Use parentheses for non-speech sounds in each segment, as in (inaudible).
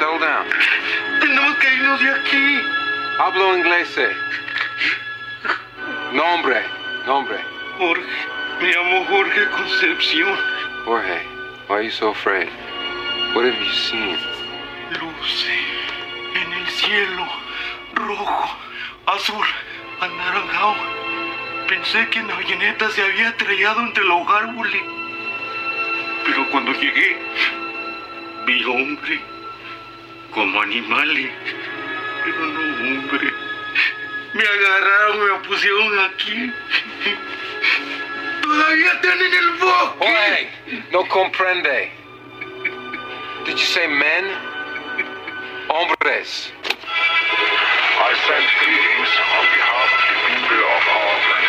settle down. Tenemos que irnos de aquí. Hablo inglés. eh. Nombre, nombre. Jorge. Me llamo Jorge Concepción. Jorge, why are you so afraid? What have you seen? Luce. En el cielo. Rojo. Azul. Anaranjado. Pensé que la avioneta se había estrellado entre los árboles. Pero cuando llegué, vi hombre. Como animales. Pero no hombre. Me agarraron, me pusieron aquí. Todavía están en el bosque. Jorge, no comprende. Did you say men? Hombres. I send greetings on behalf of the people of our planet.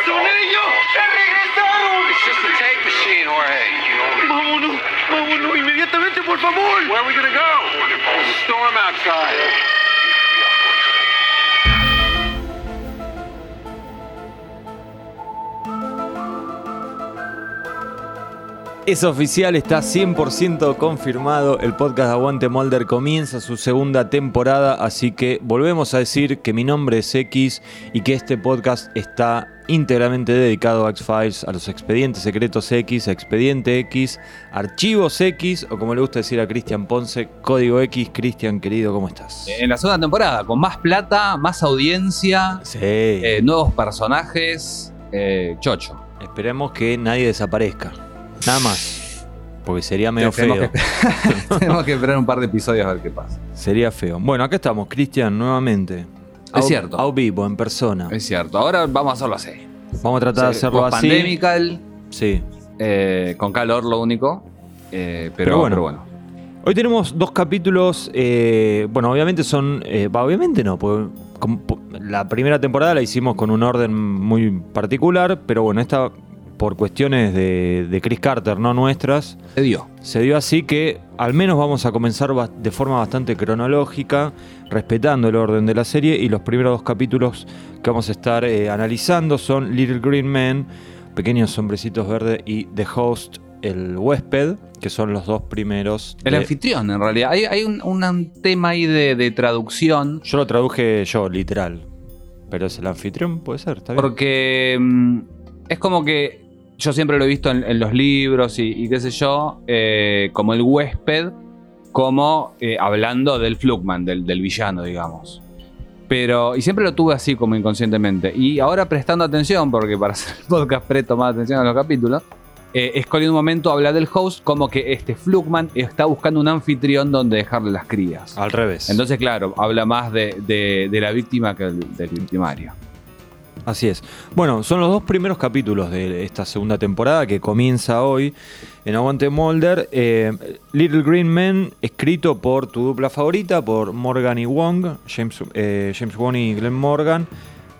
We step ¡Son out ellos! ¡Se regresaron! It's just a tape machine, Jorge. Vámonos, vámonos inmediatamente, por favor. Where are we gonna go? There's a storm outside. Es oficial, está 100% confirmado. El podcast Aguante Molder comienza su segunda temporada, así que volvemos a decir que mi nombre es X y que este podcast está íntegramente dedicado a X-Files, a los expedientes secretos X, expediente X, archivos X, o como le gusta decir a Cristian Ponce, código X. Cristian, querido, ¿cómo estás? En la segunda temporada, con más plata, más audiencia, Sí. eh, nuevos personajes, eh, chocho. Esperemos que nadie desaparezca. Nada más. Porque sería medio Tenemos feo. que, (laughs) tenemos que esperar un par de episodios a ver qué pasa. Sería feo. Bueno, acá estamos, Cristian, nuevamente. Es Au- cierto. Au vivo, en persona. Es cierto, ahora vamos a hacerlo así. Vamos a tratar de hacerlo así. Pandemical, Sí. eh, con calor lo único. eh, pero, Pero bueno. pero bueno. Hoy tenemos dos capítulos. eh, bueno, obviamente son. eh, va, obviamente no, porque como- po- la primera temporada la hicimos con un orden muy particular, pero bueno, esta por cuestiones de, de Chris Carter, no nuestras, Se dio. se dio así que al menos vamos a comenzar de forma bastante cronológica, respetando el orden de la serie, y los primeros dos capítulos que vamos a estar eh, analizando son Little Green Men, Pequeños Hombrecitos Verdes y The Host, el huésped, que son los dos primeros. El de- anfitrión, en realidad. Hay, hay un, un tema ahí de, de traducción. Yo lo traduje yo, literal. Pero es el anfitrión, puede ser, está bien. Porque mm, es como que yo siempre lo he visto en, en los libros y, y qué sé yo, eh, como el huésped, como eh, hablando del Flugman, del, del villano, digamos. Pero, y siempre lo tuve así como inconscientemente. Y ahora prestando atención, porque para hacer el podcast presto más atención a los capítulos, eh, Scully en un momento habla del host como que este Flugman está buscando un anfitrión donde dejarle las crías. Al revés. Entonces, claro, habla más de, de- de la víctima que del, del victimario. Así es. Bueno, son los dos primeros capítulos de esta segunda temporada que comienza hoy en Aguante Molder. Eh, Little Green Men, escrito por tu dupla favorita, por Morgan y Wong, James, eh, James Wong y Glenn Morgan.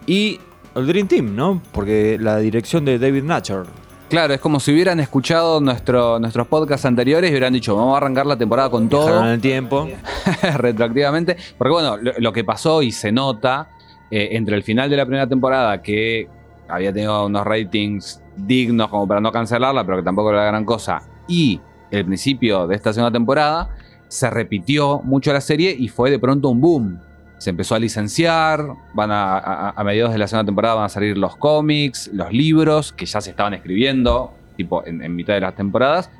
Y el Dream Team, ¿no? Porque la dirección de David Natcher. Claro, es como si hubieran escuchado nuestro, nuestros podcasts anteriores y hubieran dicho, vamos a arrancar la temporada con Viajaron en todo, el tiempo. (laughs) retroactivamente. Porque bueno, lo, lo que pasó y se nota eh, entre el final de la primera temporada, que había tenido unos ratings dignos como para no cancelarla, pero que tampoco era la gran cosa, y el principio de esta segunda temporada, se repitió mucho la serie y fue de pronto un boom. Se empezó a licenciar, van a, a- mediados de la segunda temporada van a salir los cómics, los libros que ya se estaban escribiendo, tipo en, en mitad de las temporadas.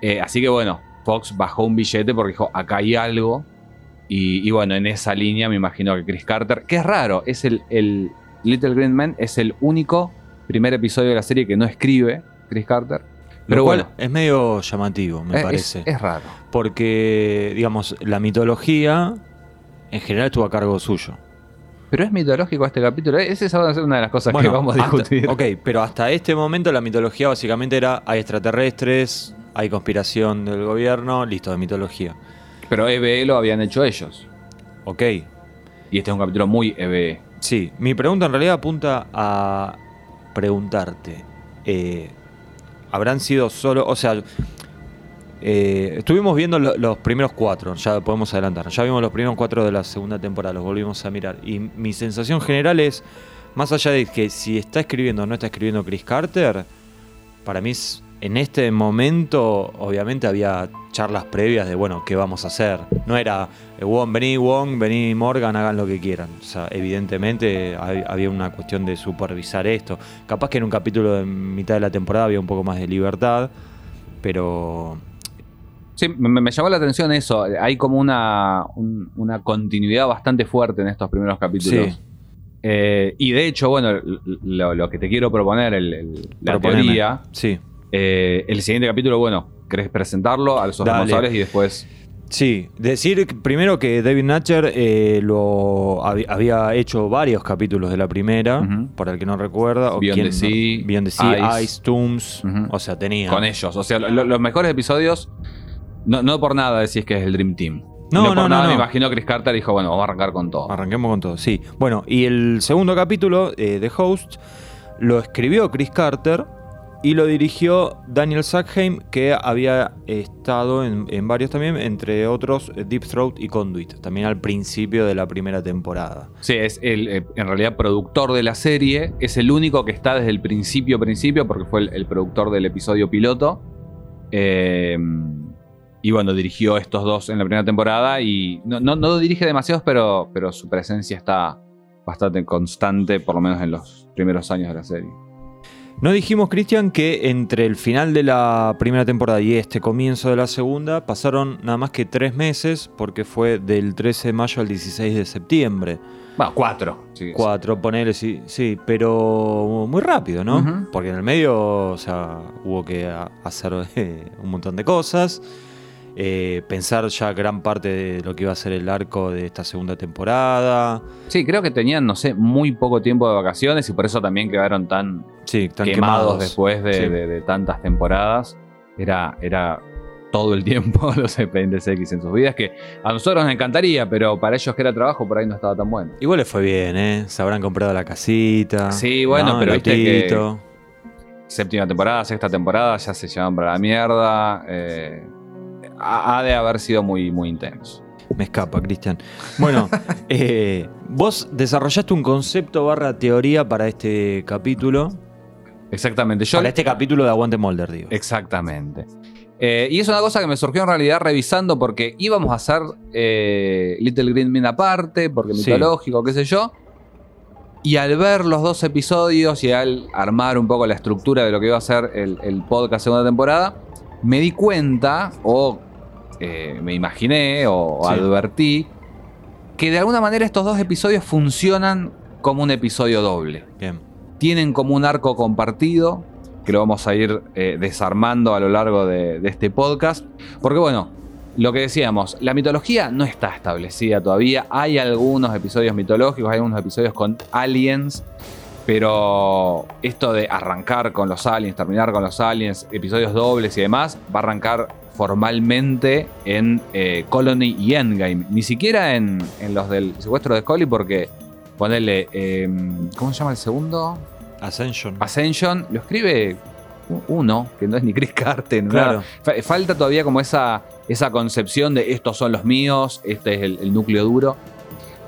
Eh, así que bueno, Fox bajó un billete porque dijo, acá hay algo. Y, y bueno, en esa línea me imagino que Chris Carter, que es raro, es el, el Little Green Man, es el único primer episodio de la serie que no escribe Chris Carter. Pero cual bueno, es medio llamativo, me es- parece. Es, es raro. Porque, digamos, la mitología en general estuvo a cargo suyo. Pero es mitológico este capítulo. Esa es una de las cosas Bueno, que vamos a hasta- discutir. ok, pero hasta este momento la mitología básicamente era hay extraterrestres, hay conspiración del gobierno, listo, de mitología. Pero EBE lo habían hecho ellos. Ok, Y este es un capítulo muy E EBE. sí. Mi pregunta en realidad apunta a preguntarte, eh, ¿habrán sido solo, o sea, eh, estuvimos viendo lo- los primeros cuatro, ya podemos adelantar, ya vimos los primeros cuatro de la segunda temporada, los volvimos a mirar. Y mi sensación general es, más allá de que si está escribiendo o no está escribiendo Chris Carter, para mí es en este momento, obviamente había charlas previas de, bueno, ¿qué vamos a hacer? No era, eh, Wong, vení, Wong, vení, Morgan, hagan lo que quieran. O sea, evidentemente hay- había una cuestión de supervisar esto. Capaz que en un capítulo de mitad de la temporada había un poco más de libertad, pero Sí, me, me llamó la atención eso. Hay como una, un- una continuidad bastante fuerte en estos primeros capítulos. Sí. Eh, y de hecho, bueno, lo, lo que te quiero proponer, el- el- la teoría, Sí. Eh, el siguiente capítulo, bueno, ¿querés presentarlo a los Dale. responsables y después... Sí, decir primero que David Natcher eh, lo había hecho varios capítulos de la primera, para el que no recuerda. o Beyond the Sea, no- Beyond the Sea, Ice. Ice, Tombs. O sea, tenía. Con ellos. O sea, lo- los mejores episodios, no, no por nada decís que es el Dream Team. No, por no, no, nada no. me imagino Chris Carter dijo, bueno, vamos a arrancar con todo. Arranquemos con todo, sí. Bueno, y el segundo capítulo eh, de Host lo escribió Chris Carter y lo dirigió Daniel Sackheim, que había estado en, varios también, entre otros eh, Deep Throat y Conduit, también al principio de la primera temporada. Sí, es el, eh, en realidad productor de la serie. Es el único que está desde el principio, principio, porque fue el, el productor del episodio piloto. Eh, y bueno, dirigió estos dos en la primera temporada. Y no, no, no dirige demasiados, pero, pero su presencia está bastante constante, por lo menos en los primeros años de la serie. No dijimos, Cristian, que entre el final de la primera temporada y este comienzo de la segunda pasaron nada más que tres meses, porque fue del 13 de mayo al 16 de septiembre. Bueno, cuatro. sí, Cuatro, ponele, sí, sí, pero muy rápido, ¿no? Porque en el medio, o sea, hubo que hacer eh, un montón de cosas. Eh, pensar ya gran parte de lo que iba a ser el arco de esta segunda temporada. Sí, creo que tenían, no sé, muy poco tiempo de vacaciones y por eso también quedaron tan Sí, quemados, quemados, después de, Sí. de- de tantas temporadas. Era, era todo el (laughs) tiempo los expedientes X en sus vidas, que a nosotros nos encantaría, pero para ellos que era trabajo, por ahí no estaba tan bueno. Igual les fue bien, ¿eh? Se habrán comprado la casita. Sí, bueno, ¿no? pero viste que-. Séptima temporada, sexta temporada, ya se llevan para la mierda. eh, ha, de haber sido muy, muy intenso. Me escapa, Cristian. Bueno, (laughs) eh, vos desarrollaste un concepto barra teoría para este capítulo. Exactamente. Yo, Para este capítulo de Aguante Molder, digo. Exactamente. Eh, y es una cosa que me surgió en realidad revisando porque íbamos a hacer eh, Little Green Men aparte, porque Sí. mitológico, qué sé yo. Y al ver los dos episodios y al armar un poco la estructura de lo que iba a ser el, el podcast segunda temporada, me di cuenta, o eh, me imaginé, o Sí. advertí, que de alguna manera estos dos episodios funcionan como un episodio doble Bien. tienen como un arco compartido, que lo vamos a ir eh, desarmando a lo largo de, de este podcast. Porque bueno, lo que decíamos, la mitología no está establecida todavía. Hay algunos episodios mitológicos, hay algunos episodios con aliens. Pero esto de arrancar con los aliens, terminar con los aliens, episodios dobles y demás, va a arrancar formalmente en eh, Colony y Endgame. Ni siquiera en, en los del secuestro de Scully, porque ponerle. ¿Cómo se llama el segundo? Ascension. Ascension. Lo escribe uno, que no es ni Chris Carter. Claro. nada. Fa- Falta todavía como esa, esa concepción de estos son los míos, este es el, el núcleo duro.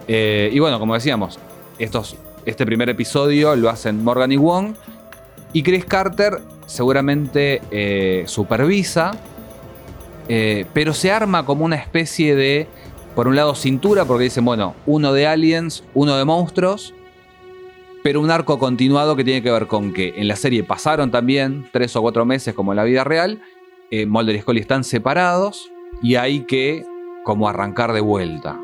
Eh, y bueno, como decíamos, estos, este primer episodio lo hacen Morgan y Wong. Y Chris Carter seguramente eh, supervisa, eh, pero se arma como una especie de, por un lado, cintura, porque dicen, bueno, uno de aliens, uno de monstruos, pero un arco continuado que tiene que ver con que en la serie pasaron también tres o cuatro meses como en la vida real, eh, Mulder y Scully están separados y hay que como arrancar de vuelta.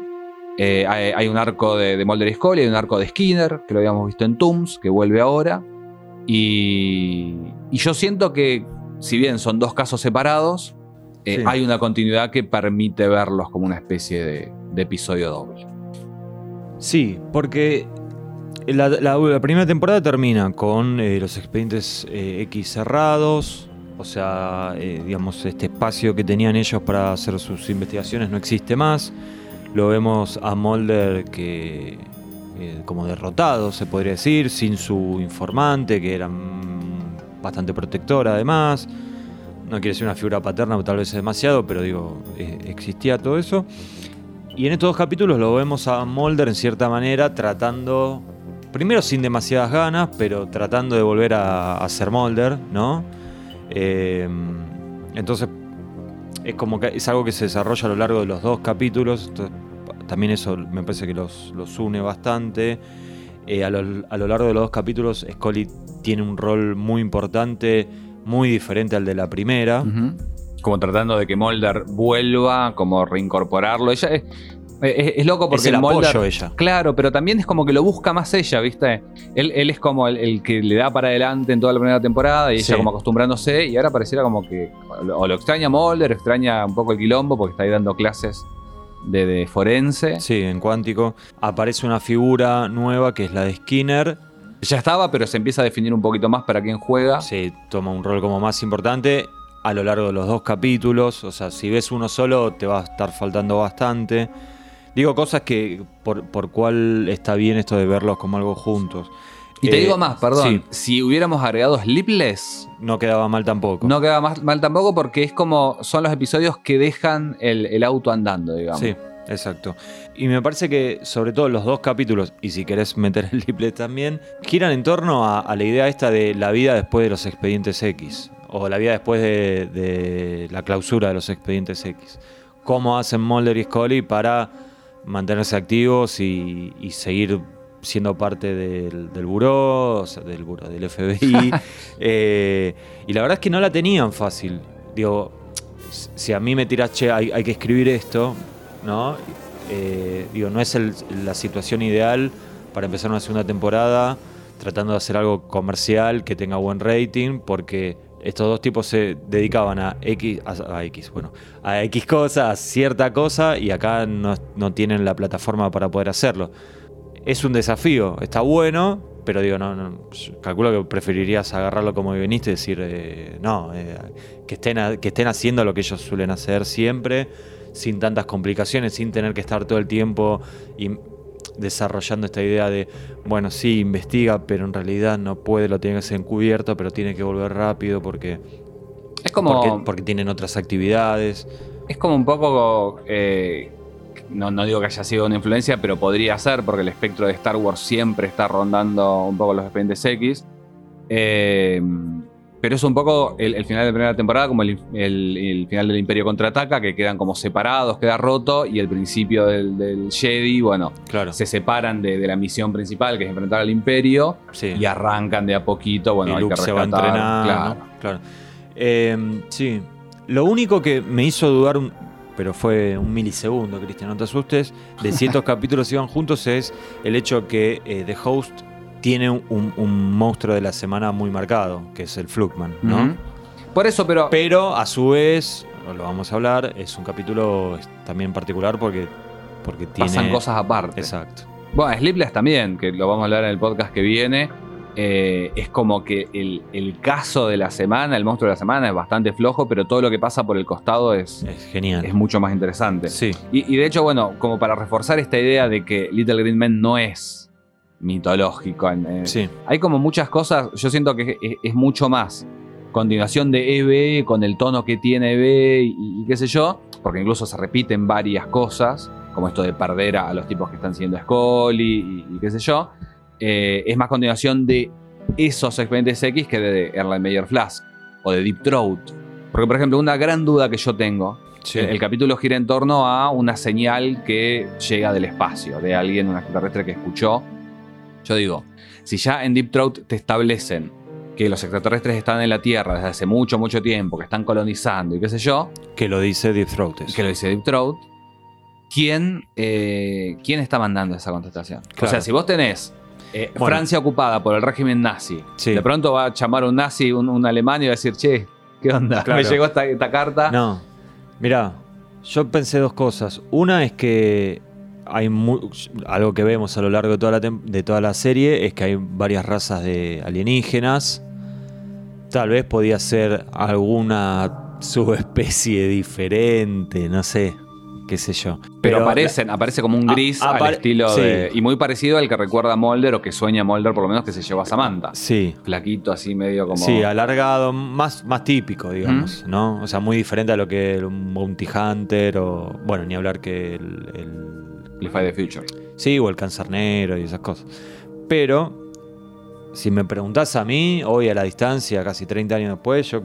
Eh, hay, hay un arco de, de Mulder y Scully, hay un arco de Skinner, que lo habíamos visto en Tooms, que vuelve ahora. Y, y yo siento que, si bien son dos casos separados, eh, Sí. hay una continuidad que permite verlos como una especie de, de episodio doble. Sí, porque la, la- la primera temporada termina con eh, los expedientes X cerrados. O sea, digamos, este espacio que tenían ellos para hacer sus investigaciones no existe más. Lo vemos a Mulder que eh, como derrotado, se podría decir, sin su informante, que era bastante protector además. No quiere ser una figura paterna, tal vez demasiado, pero digo, eh, existía todo eso. Y en estos dos capítulos lo vemos a Mulder en cierta manera tratando, primero sin demasiadas ganas, pero tratando de volver a, a ser Mulder, ¿no? Eh, entonces, es como que es algo que se desarrolla a lo largo de los dos capítulos. entonces, también eso me parece que los, los une bastante. Eh, a, lo, a lo largo de los dos capítulos, Scully tiene un rol muy importante, muy diferente al de la primera. Como tratando de que Mulder vuelva, como reincorporarlo. Ella es, es- es loco porque es el Mulder- apoyo ella. Claro, pero también es como que lo busca más ella, ¿viste? Él, él es como el, el que le da para adelante en toda la primera temporada y ella como acostumbrándose y ahora pareciera como que o lo extraña Mulder, extraña un poco el quilombo porque está ahí dando clases de, de forense. Sí, en Cuántico. Aparece una figura nueva que es la de Skinner. Ya estaba, pero se empieza a definir un poquito más para quién juega. Sí, toma un rol como más importante a lo largo de los dos capítulos. O sea, si ves uno solo, te va a estar faltando bastante. Digo cosas que por, por cuál está bien esto de verlos como algo juntos. Y te Eh, digo más, perdón, sí, si hubiéramos agregado Sleepless, no quedaba mal tampoco. no queda más, mal tampoco porque es como son los episodios que dejan el, el auto andando, digamos. Sí, exacto. Y me parece que, sobre todo los dos capítulos, y si querés meter el triple también, giran en torno a, a la idea esta de la vida después de los expedientes X. O la vida después de, de la clausura de los expedientes X. Cómo hacen Mulder y Scully para mantenerse activos y, y seguir siendo parte del, del buró, o sea, del buró, del FBI. (laughs) Eh, y la verdad es que no la tenían fácil. Digo, si a mí me tiras, che, hay, hay que escribir esto, ¿no? Eh, digo, no es el- la situación ideal para empezar una segunda temporada tratando de hacer algo comercial que tenga buen rating, porque estos dos tipos se dedicaban a X, a, a X, bueno, a X cosa, a cierta cosa, y acá no, no tienen la plataforma para poder hacerlo. Es un desafío, está bueno, pero digo, no, no, calculo que preferirías agarrarlo como viniste y decir, eh, no, eh, que, estén a- que estén haciendo lo que ellos suelen hacer siempre, sin tantas complicaciones, sin tener que estar todo el tiempo y desarrollando esta idea de, bueno, sí, investiga, pero en realidad no puede, lo tiene que hacer encubierto, pero tiene que volver rápido porque, Es como. porque, porque tienen otras actividades. Es como un poco. eh, no, no digo que haya sido una influencia, pero podría ser, porque el espectro de Star Wars siempre está rondando un poco los expedientes X. Eh, pero es un poco el, el final de la primera temporada, como el, el- el final del Imperio contraataca, que quedan como separados, queda roto, y el principio del, del Jedi, bueno, Claro, se separan de, de la misión principal, que es enfrentar al Imperio, sí. y arrancan de a poquito. Bueno, y hay Luke que se va entrenando. claro. claro. Eh, sí. Lo único que me hizo dudar, un- pero fue un milisegundo, Cristian, no te asustes, de si estos (laughs) capítulos iban juntos es el hecho que eh, The Host tiene un, un monstruo de la semana muy marcado, que es el Flugman, ¿no? Por eso, pero. Pero a su vez, lo vamos a hablar, es un capítulo también particular porque, porque tiene... Pasan cosas aparte. Exacto. Bueno, Sleepless también, que lo vamos a hablar en el podcast que viene. Eh, es como que el, el caso de la semana, el monstruo de la semana, es bastante flojo, pero todo lo que pasa por el costado es, Es genial. es mucho más interesante. Sí, Y, y de hecho, bueno, como para reforzar esta idea de que Little Green Men no es mitológico. eh, sí. Hay como muchas cosas, yo siento que es, es mucho más continuación de EB con el tono que tiene EB y, y qué sé yo, porque incluso se repiten varias cosas, como esto de perder a, a los tipos que están siendo Scully y, y qué sé yo. Eh, es más continuación de esos expedientes X que de Erland Meyer Flask o de Deep Throat. Porque, por ejemplo, una gran duda que yo tengo sí. el, el capítulo gira en torno a una señal que llega del espacio, de alguien, un extraterrestre que escuchó. Yo digo, si ya en Deep Throat te establecen que los extraterrestres están en la Tierra desde hace mucho, mucho tiempo, que están colonizando y qué sé yo, Que lo dice Deep Throat. eso. que lo dice Deep Throat, ¿quién, eh, ¿quién está mandando esa contestación? O sea, si vos tenés eh, Bueno. Francia ocupada por el régimen nazi, Sí. de pronto va a llamar un nazi, un, un alemán y va a decir, che, ¿qué onda? Claro. (laughs) Me llegó esta, esta carta. No, mirá, yo pensé dos cosas. Una es que hay algo que vemos a lo largo de toda, la de toda la serie, es que hay varias razas de alienígenas. Tal vez podía ser alguna subespecie diferente, no sé, qué sé yo. Pero, aparecen, aparece como un A- gris al estilo sí. de. Y muy parecido al que recuerda a Mulder o que sueña Mulder, por lo menos que se llevó a Samantha. Sí, Flaquito, así medio como. Sí, alargado, más, más típico, digamos, ¿no? O sea, muy diferente a lo que un Bounty Hunter o, bueno, ni hablar que el, el- Amplify the Future. sí, o el Cáncer Negro y esas cosas. Pero, si me preguntás a mí, hoy a la distancia, casi 30 años después, yo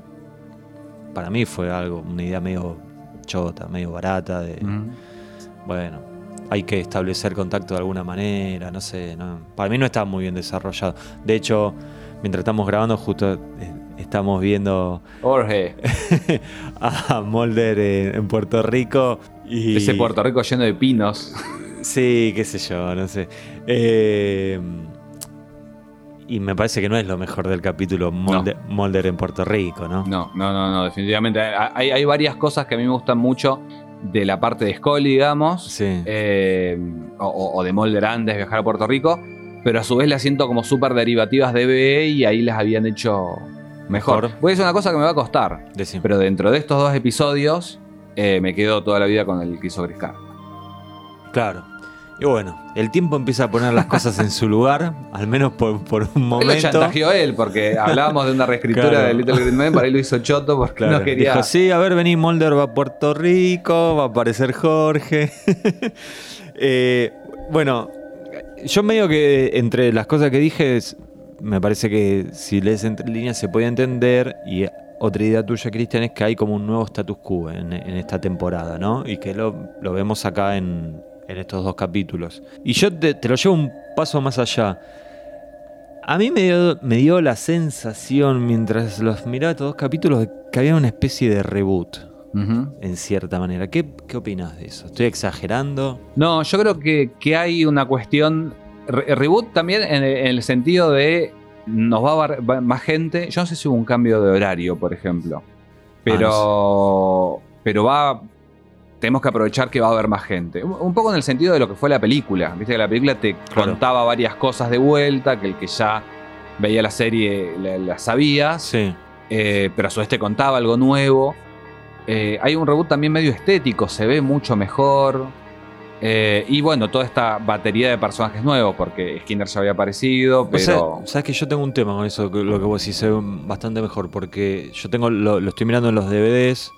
para mí fue algo, una idea medio chota, medio barata de, bueno, hay que establecer contacto de alguna manera, no sé, no, para mí no está muy bien desarrollado. De hecho, mientras estamos grabando justo eh, estamos viendo Jorge, (laughs) a Mulder en, en Puerto Rico y ese Puerto Rico lleno de pinos. Sí, qué sé yo, no sé. Eh, y me parece que no es lo mejor del capítulo Mulder, Mulder en Puerto Rico, ¿no? No, no, no, no, definitivamente. Hay, hay varias cosas que a mí me gustan mucho de la parte de Scully, digamos, Sí. eh, o, o de Mulder antes de viajar a Puerto Rico, pero a su vez las siento como súper derivativas de BE y ahí las habían hecho mejor. Mejor. Voy a decir una cosa que me va a costar, Decime. pero dentro de estos dos episodios eh, me quedo toda la vida con el que hizo Chris Carter. Claro. Y bueno, el tiempo empieza a poner las cosas en su lugar, al menos por, por un Él lo momento. chantajeó él, porque (laughs) hablábamos de una reescritura Claro. de Little Green Men, para él lo hizo choto porque Claro. no quería. Dijo, sí, a ver, vení, Mulder va a Puerto Rico, va a aparecer Jorge. (laughs) Eh, bueno, yo medio que entre las cosas que dije, es- me parece que si lees entre líneas se puede entender y otra idea tuya, Cristian, es que hay como un nuevo status quo en, en esta temporada, ¿no? Y que lo, lo vemos acá en, en estos dos capítulos. Y yo te, te lo llevo un paso más allá. A mí me dio, me dio la sensación, mientras los miraba estos dos capítulos, de que había una especie de reboot, en cierta manera. ¿Qué, qué opinas de eso? ¿Estoy exagerando? No, yo creo que, que hay una cuestión. re- reboot también en, el- en el sentido de. Nos va a va- más gente. Yo no sé si hubo un cambio de horario, por ejemplo. Pero. Pero va. Tenemos que aprovechar que va a haber más gente. Un, poco en el sentido de lo que fue la película. Viste que la película te Claro. contaba varias cosas de vuelta, que el que ya veía la serie la- las sabías. Sí. eh, pero a su vez te contaba algo nuevo. Eh, hay un reboot también medio estético, se ve mucho mejor. Eh, y bueno, toda esta batería de personajes nuevos, porque Skinner ya había aparecido, pero. sabes que yo tengo un tema con eso, lo que vos decís, se ve bastante mejor, porque yo tengo lo, lo estoy mirando en los DVDs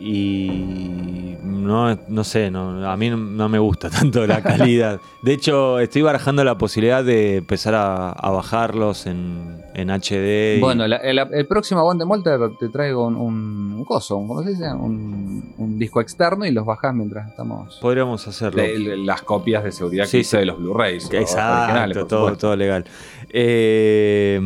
y no, no sé, no, a mí no, me gusta (laughs) tanto la calidad. De hecho, estoy barajando la posibilidad de empezar a, a bajarlos en, en HD. y- Bueno, la- el, el próximo Aguante Molter te traigo un, un, un coso, un- ¿cómo se dice? Un, un disco externo y los bajás mientras estamos. podríamos hacerlo. de- de- las copias de seguridad Sí, que hice sí. de los Blu-rays. los Exacto, todo, todo legal. Eh,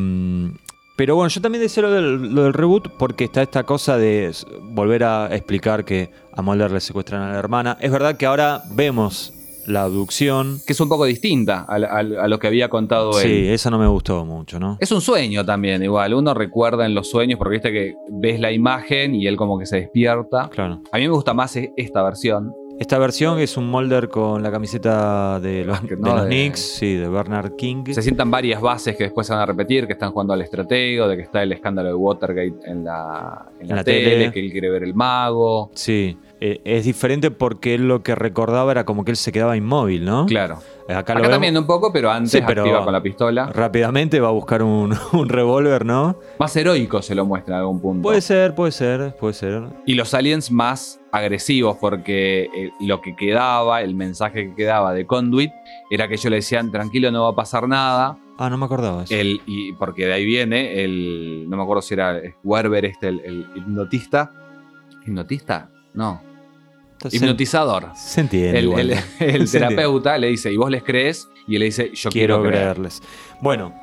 pero bueno, yo también decía lo del, lo del reboot porque está esta cosa de volver a explicar que a Mulder le secuestran a la hermana. Es verdad que ahora vemos la abducción. Que es un poco distinta a, la- a- a lo que había contado él. Sí, eso no me gustó mucho, ¿no? Es un sueño también, igual. Uno recuerda en los sueños, porque viste que ves la imagen y él como que se despierta. Claro. A mí me gusta más e- esta versión. Esta versión es un Mulder con la camiseta de los, de ¿no? los De- Knicks, sí, de Bernard King. Se sientan varias bases que después se van a repetir, que están jugando al estratego, de que está el escándalo de Watergate en la, en la la tele, tele. que él quiere ver el mago. Sí, eh, es diferente porque él lo que recordaba era como que él se quedaba inmóvil, ¿no? Claro. Acá, Acá, lo también un poco, pero antes Sí, pero- activa con la pistola. Rápidamente va a buscar un, (laughs) un revólver, ¿no? Más heroico se lo muestra en algún punto. Puede ser, puede ser, puede ser. Y los aliens más agresivos, porque eh, lo que quedaba, el mensaje que quedaba de Conduit, era que ellos le decían, tranquilo, no va a pasar nada. Ah, no me acordaba eso. El, y porque de ahí viene el. No me acuerdo si era Werber, este, el, el hipnotista. ¿Hipnotista? No. Hipnotizador. Se entiende. El, igual. el- (laughs) el Se entiende. terapeuta le dice, ¿y vos les crees? Y él le dice, yo Quiero quiero, creer. creerles. Bueno,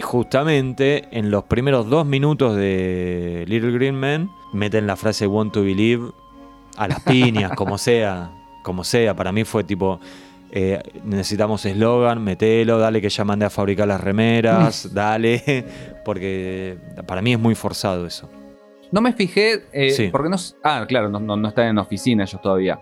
justamente en los primeros dos minutos de Little Green Men meten la frase Want to Believe a las piñas, (laughs) como sea. Como sea. Para mí fue tipo. eh, necesitamos eslogan, metelo, dale que ya mandé a fabricar las remeras, (laughs) dale, porque para mí es muy forzado eso. No me fijé, eh, Sí. porque no. Ah, claro, no, no, no están en oficina ellos todavía.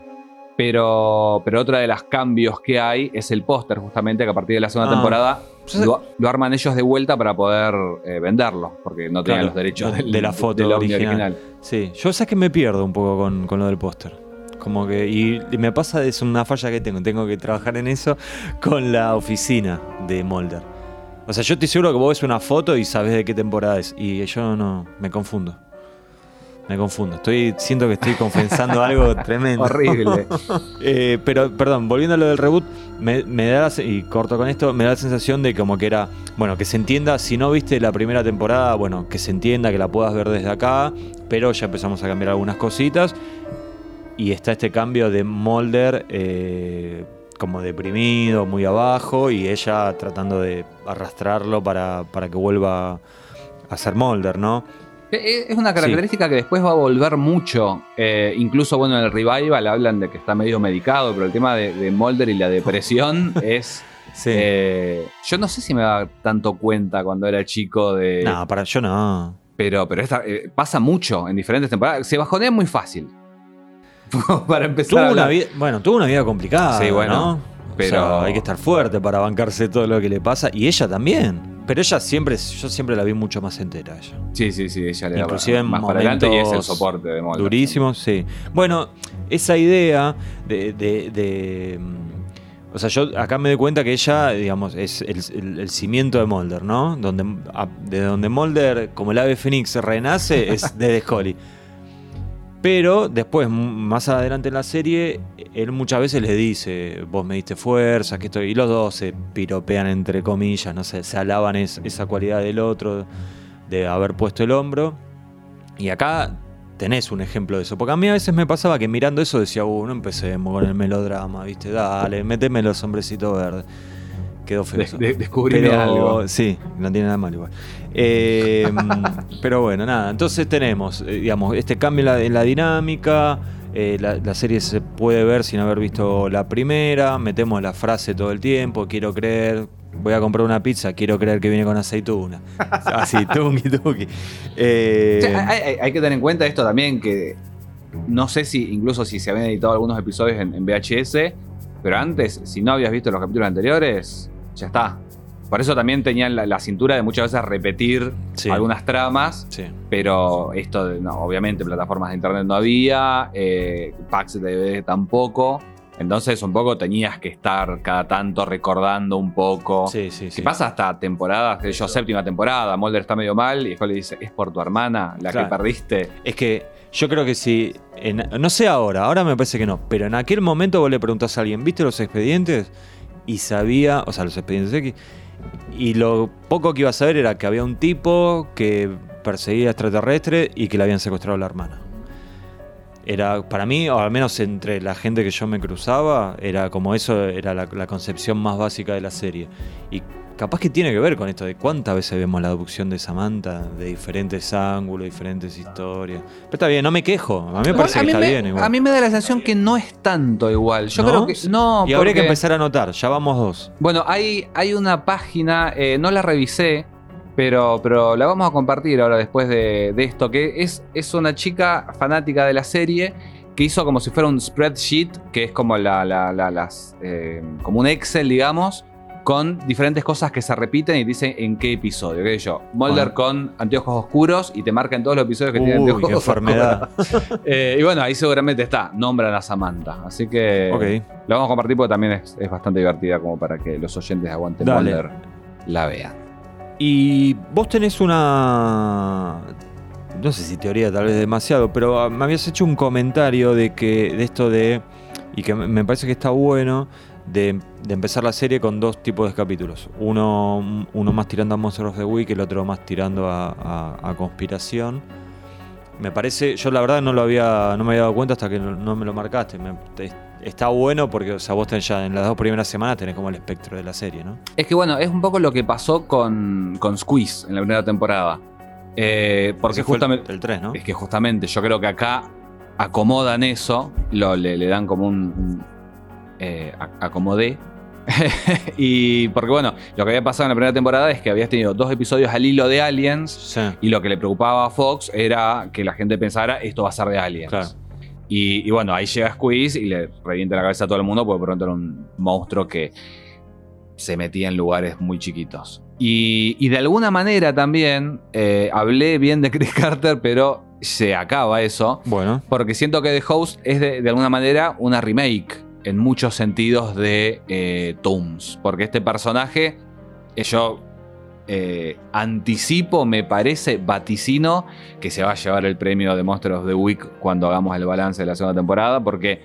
Pero, pero otra de los cambios que hay es el póster, justamente, que a partir de la segunda Ah. temporada lo, lo arman ellos de vuelta para poder eh, venderlo, porque no tenían Claro, los derechos de- del- de la foto del original. Sí, yo sé que me pierdo un poco con, con lo del póster. Como que, y, y me pasa, es una falla que tengo, tengo que trabajar en eso con la oficina de Mulder. O sea, yo estoy seguro que vos ves una foto y sabes de qué temporada es, y yo no, me confundo. Me confundo. Estoy, siento que estoy confesando (laughs) algo tremendo. Horrible. (laughs) Eh, pero, perdón, volviendo a lo del reboot, me, me da, la y corto con esto, me da la sensación de como que era, bueno, que se entienda, si no viste la primera temporada, bueno, que se entienda, que la puedas ver desde acá, pero ya empezamos a cambiar algunas cositas. Y está este cambio de Mulder eh, como deprimido, muy abajo, y ella tratando de arrastrarlo para, para que vuelva a ser Mulder, ¿no? Eh, Es una característica que después va a volver mucho. Eh, incluso, bueno, en el revival hablan de que está medio medicado, pero el tema de, de Mulder y la depresión (laughs) es. Sí. eh, yo no sé si me daba tanto cuenta cuando era chico de. no, para yo no. Pero, pero esta, eh, pasa mucho en diferentes temporadas. Se bajonea muy fácil. (laughs) Para empezar a Tuvo una hablar. vida, bueno, tuvo una vida complicada, Sí, bueno, ¿no? Pero- hay que estar fuerte para bancarse todo lo que le pasa y ella también. Pero ella siempre, yo siempre la vi mucho más entera ella. Sí, sí, sí, ella le da Inclusive en más para adelante y es el soporte de Mulder. Durísimo, sí. Bueno, esa idea de, de- de, mm, o sea, yo acá me doy cuenta que ella, digamos, es el, el- el cimiento de Mulder, ¿no? Donde, a- de donde Mulder, como el ave fénix, renace, es (laughs) de Scully. Pero después, más adelante en la serie, él muchas veces le dice, vos me diste fuerza, que estoy... Y los dos se piropean entre comillas, no sé, se alaban es- esa cualidad del otro, de haber puesto el hombro. Y acá tenés un ejemplo de eso. Porque a mí a veces me pasaba que mirando eso decía, uh, no empecemos con el melodrama, ¿viste? Dale, méteme los hombrecitos verdes. Quedó feo. De- algo. Sí, no tiene nada mal igual. Eh, (laughs) pero bueno, nada. Entonces tenemos, eh, digamos, este cambio en la, en la dinámica. eh, la, la serie se puede ver sin haber visto la primera. Metemos la frase todo el tiempo. Quiero creer. Voy a comprar una pizza. Quiero creer que viene con aceituna. (laughs) Así, tungi, tungi. Eh, hay, hay- hay que tener en cuenta esto también, que no sé si incluso si se habían editado algunos episodios en, en VHS, pero antes, si no habías visto los capítulos anteriores, ya está. Por eso también tenían la, la cintura de muchas veces repetir Sí. algunas tramas, sí. pero esto, de- no, obviamente, plataformas de internet no había, eh, packs de DVD tampoco. Entonces, un poco tenías que estar cada tanto recordando un poco. Sí, sí, Si sí. pasa hasta temporadas, que yo, séptima temporada, Mulder está medio mal y después le dice, es por tu hermana, la Claro. que perdiste. Es que yo creo que si. en- no sé ahora, ahora me parece que no. Pero en aquel momento vos le preguntás a alguien, ¿viste los expedientes? Y sabía, o sea, los expedientes X. Y lo poco que iba a saber era que había un tipo que perseguía extraterrestres y que le habían secuestrado a la hermana. Era, para mí, o al menos entre la gente que yo me cruzaba, era como eso, era la, concepción más básica de la serie. Capaz que tiene que ver con esto de cuántas veces vemos la adopción de Samantha, de diferentes ángulos, diferentes historias. Pero está bien, no me quejo. A mí me parece a, que mí está me, bien igual. a mí me da la sensación que no es tanto igual. Yo ¿No? creo que no. y habría que empezar a anotar, ya vamos dos. Bueno, hay, hay una página, eh, no la revisé, pero, pero la vamos a compartir ahora después de, de esto, que es, es una chica fanática de la serie que hizo como si fuera un spreadsheet, que es como, la, la- la- las, eh, como un Excel, digamos, con diferentes cosas que se repiten y dicen en qué episodio. ¿Qué sé yo? Mulder Bueno. con anteojos oscuros y te marca en todos los episodios que tienen Uy, anteojos qué enfermedad. oscuros. (laughs) Eh, y bueno, ahí seguramente está, nombran a Samantha. Así que Ok. la vamos a compartir porque también es, es bastante divertida como para que los oyentes de Aguante Dale. Mulder la vean. Y vos tenés una. No sé si teoría, tal vez demasiado, pero ah, me habías hecho un comentario de que. de esto de. Y que me parece que está bueno. De, de empezar la serie con dos tipos de capítulos. Uno, uno más tirando a Monster of the Week, el otro más tirando a, a- a conspiración. Me parece, yo la verdad no lo había, no me había dado cuenta hasta que no, no me lo marcaste. Me- te- está bueno porque, o sea, vos tenés ya en las dos primeras semanas tenés como el espectro de la serie, ¿no? Es que bueno, es un poco lo que pasó con, con Squeeze en la primera temporada. Eh, porque el- justamente. el 3, ¿no? Es que justamente yo creo que acá acomodan eso, lo, le, le dan como un, eh, acomodé. (laughs) y porque bueno, lo que había pasado en la primera temporada es que habías tenido dos episodios al hilo de Aliens Sí. y lo que le preocupaba a Fox era que la gente pensara esto va a ser de Aliens. Claro. Y, y bueno, ahí llega Squeeze y le revienta la cabeza a todo el mundo porque pronto era un monstruo que se metía en lugares muy chiquitos. Y, y de alguna manera también eh, hablé bien de Chris Carter, pero se acaba eso. Bueno. Porque siento que The Host es de, de alguna manera una remake en muchos sentidos de eh, Tooms. Porque este personaje, eh, yo eh, anticipo, me parece, vaticino, que se va a llevar el premio de Monster of the Week cuando hagamos el balance de la segunda temporada, porque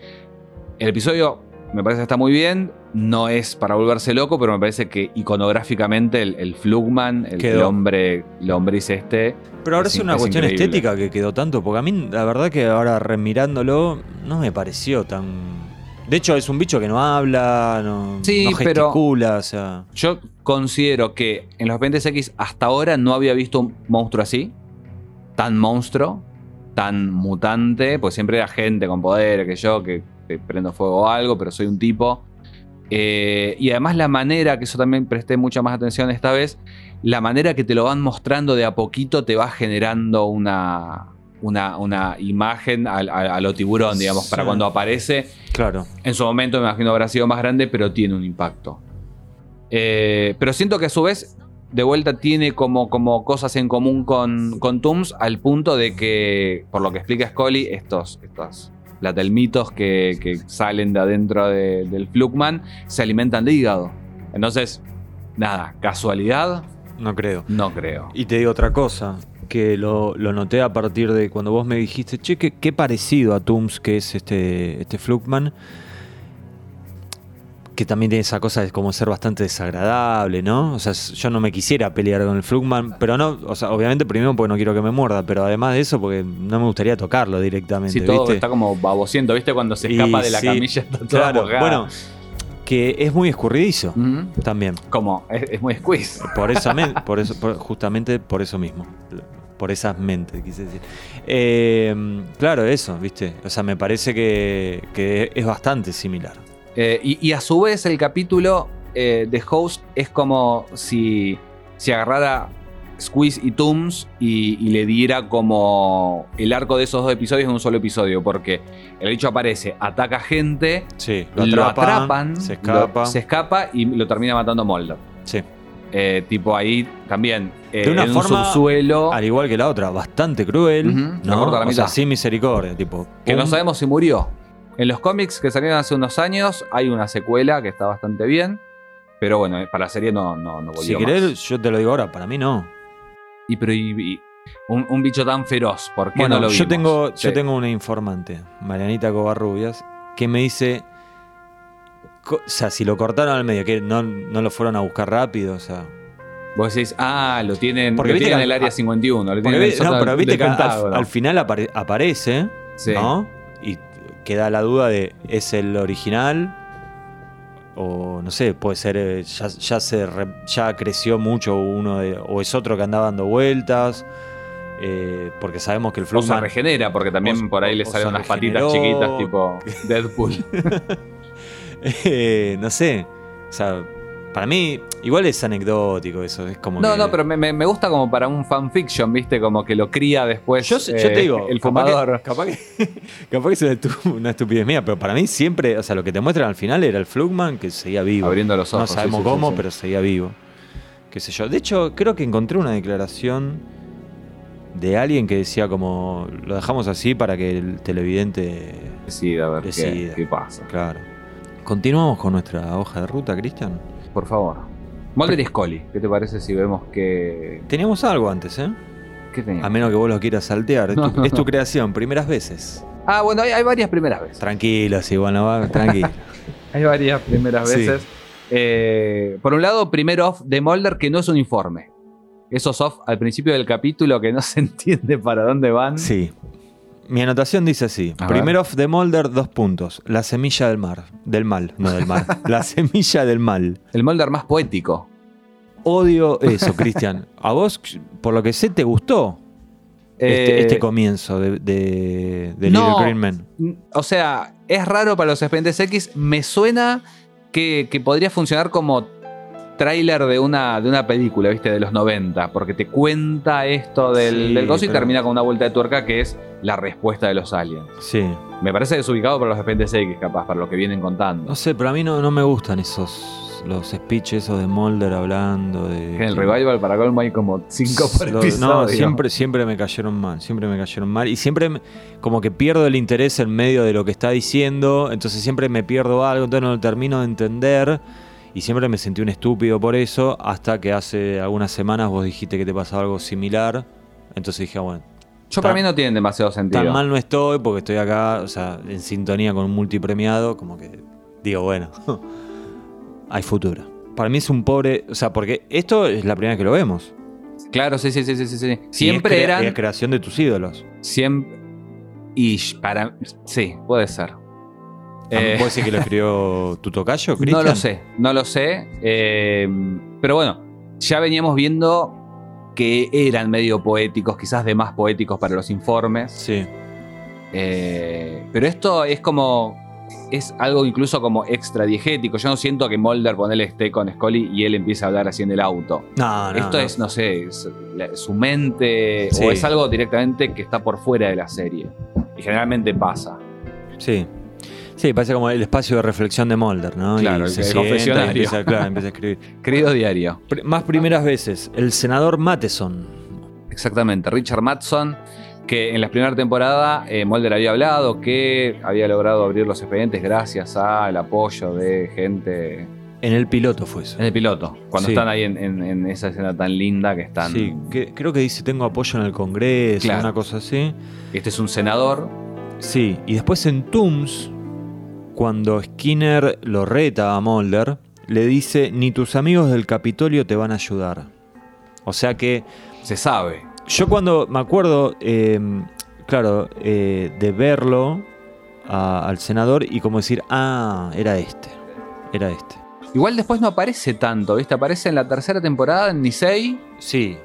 el episodio me parece que está muy bien, no es para volverse loco, pero me parece que iconográficamente el, el Flugman, el, hombre, el hombriz este, Pero ahora Es es, una es cuestión increíble. estética que quedó tanto, porque a mí la verdad que ahora remirándolo no me pareció tan... De hecho es un bicho que no habla, no, Sí, no pero- gesticula, o sea... Yo considero que en los Expedientes X hasta ahora no había visto un monstruo así, tan monstruo, tan mutante, pues siempre era gente con poderes, que yo, que, que prendo fuego o algo, pero soy un tipo. Eh, y además la manera, que eso también presté mucha más atención esta vez, la manera que te lo van mostrando de a poquito te va generando una, una, una imagen a, a- a lo tiburón, digamos, para cuando aparece. Claro. En su momento me imagino habrá sido más grande, pero tiene un impacto. Eh, pero siento que a su vez, de vuelta, tiene como, como cosas en común con, con Tooms, al punto de que, por lo que explica Scully, estos, estos platelmitos que, que salen de adentro de- del Flugman se alimentan de hígado. Entonces, nada, casualidad, No creo. no creo. Y te digo otra cosa, que lo, lo noté a partir de cuando vos me dijiste, che, qué, qué parecido a Tooms que es este, este Flugman, que también tiene esa cosa de como ser bastante desagradable, ¿no? O sea, yo no me quisiera pelear con el Flugman, pero no, o sea, obviamente primero porque no quiero que me muerda, pero además de eso porque no me gustaría tocarlo directamente, Si todo ¿viste? está como babosiento, ¿viste? Cuando se Y escapa de la sí, camilla, está toda Claro, bueno, que es muy escurridizo también. Como, es, es muy squeeze. Por eso, (laughs) por eso por- justamente por eso mismo. Por esas mentes, quise decir. Eh, claro, eso, ¿viste? O sea, me parece que, que es bastante similar. Eh, y, y a su vez el capítulo eh, de Host es como si, si agarrara Squeeze y Tooms y, y le diera como el arco de esos dos episodios en un solo episodio, porque el hecho aparece, ataca gente, Sí, lo, atrapan, se escapa. lo- se escapa y lo termina matando Mulder. Sí. Eh, tipo ahí también, eh, De una en forma, un subsuelo, Al igual que la otra, bastante cruel. Ujú, la ¿no? la O sea, mitad. sin misericordia, tipo. que no sabemos si murió. En los cómics que salieron hace unos años hay una secuela que está bastante bien, pero bueno, para la serie no, no, no volvió Si más. querés, yo te lo digo ahora, para mí no. Y, pero, y- y un, un bicho tan feroz, ¿por qué Bueno, no lo vimos? yo tengo, Sí. yo tengo una informante, Marianita Covarrubias, que me dice. O sea, si lo cortaron al medio, que no, no lo fueron a buscar rápido, o sea. Vos decís, ah, lo tienen, Porque lo en el área a- 51. Lo tienen vi- no, pero viste que al, final apare- aparece, Sí. ¿no? Y queda la duda de ¿es el original? O no sé, puede ser, eh, ya, ya se re- ya creció mucho uno de, o es otro que andaba dando vueltas. eh, porque sabemos que el O se regenera, porque también O- por ahí le salen unas patitas chiquitas tipo Deadpool. (laughs) eh, no sé. O sea, para mí, igual es anecdótico eso. Es como No, que- no, pero me, me- gusta como para un fanfiction, ¿viste? Como que lo cría después Yo, eh, yo te digo, el capaz que- fumador. Capaz que, (laughs) capaz que es una estu- una estupidez mía, pero para mí siempre, o sea, lo que te muestran al final era el Flugman que seguía vivo. Abriendo los ojos. no sabemos sí, sí, sí, cómo, sí. pero seguía vivo. Qué sé yo. De hecho, creo que encontré una declaración de alguien que decía como lo dejamos así para que el televidente. Decida, a ver qué, Decida. qué pasa. Claro. Continuamos con nuestra hoja de ruta, Cristian. Por favor. Mulder y Scully, ¿qué te parece si vemos que. Teníamos algo antes, ¿eh? ¿Qué tenía? A menos que vos lo quieras saltear. Es tu, No, no, es tu no. creación, primeras veces. Ah, bueno, hay, hay varias primeras veces. Tranquilo, sí, bueno, va, (laughs) tranquilo. Hay varias primeras Sí. veces. Eh, por un lado, primer off de Mulder que no es un informe. Esos off al principio del capítulo que no (laughs) se entiende para dónde van. Sí. Mi anotación dice así: A Primero ver. de Molder, dos puntos. La semilla del mar. Del mal, no del mar. (laughs) la semilla del mal. El Mulder más poético. Odio eso, Cristian. A vos, por lo que sé, te gustó este, Eh, este comienzo de, de, de no. Little Green Men. O sea, es raro para los expedientes X. Me suena que, que podría funcionar como tráiler de una, de una película, ¿viste? De los 90. Porque te cuenta esto del, Sí, del coso y pero- termina con una vuelta de tuerca que es la respuesta de los aliens. Sí. Me parece desubicado para los expedientes X, capaz, para lo que vienen contando. No sé, pero a mí no, no me gustan esos. Los speeches esos de Mulder hablando de. En el revival para Colmo hay como 5 por Lo- episodio. No, siempre, siempre me cayeron mal, siempre me cayeron mal. Y siempre me- como que pierdo el interés en medio de lo que está diciendo, entonces siempre me pierdo algo, entonces no lo termino de entender. Y siempre me sentí un estúpido por eso, hasta que hace algunas semanas vos dijiste que te pasaba algo similar. Entonces dije, ah, bueno, Yo para mí no tienen demasiado sentido. tan mal no estoy porque estoy acá, o sea, en sintonía con un multipremiado, como que digo, bueno, (laughs) hay futuro. Para mí es un pobre, o sea, porque esto es la primera vez que lo vemos. Claro, sí, sí, sí, sí, sí, Siempre y es creación de tus ídolos. Siempre. Y para. Sí, puede ser. Eh, ¿Puede ser que lo escribió (laughs) tu tocayo, no Cristian? lo sé, no lo sé. eh, pero bueno, ya veníamos viendo que eran medio poéticos, quizás de más poéticos para los informes. Sí. Eh, pero esto es como. Es algo incluso como extra diegético. Yo no siento que Mulder ponele esté con Scully y él empiece a hablar así en el auto. No, no. Esto no. es, no sé, es la- su mente Sí. o es algo directamente que está por fuera de la serie. Y generalmente pasa. Sí. Sí, parece como el espacio de reflexión de Mulder, ¿no? Claro, y se el sienta y confesionario. empieza, claro, empieza a escribir. (laughs) Querido diario. Pr- Más primeras veces, el senador Matheson. Exactamente, Richard Matson, que en la primera temporada eh, Mulder había hablado que había logrado abrir los expedientes gracias al apoyo de gente En el piloto fue eso. en el piloto. Cuando Sí. están ahí en, en- en esa escena tan linda que están. Sí, que, creo que dice tengo apoyo en el Congreso, Claro. una cosa así. Este es un senador. Sí, y después en Tooms, cuando Skinner lo reta a Mulder, le dice, ni tus amigos del Capitolio te van a ayudar. O sea que Se sabe. yo cuando me acuerdo, eh, claro, eh, de verlo a- al senador y como decir, ah, era este, era este. Igual después no aparece tanto, ¿viste? Aparece en la tercera temporada en Nisei Sí,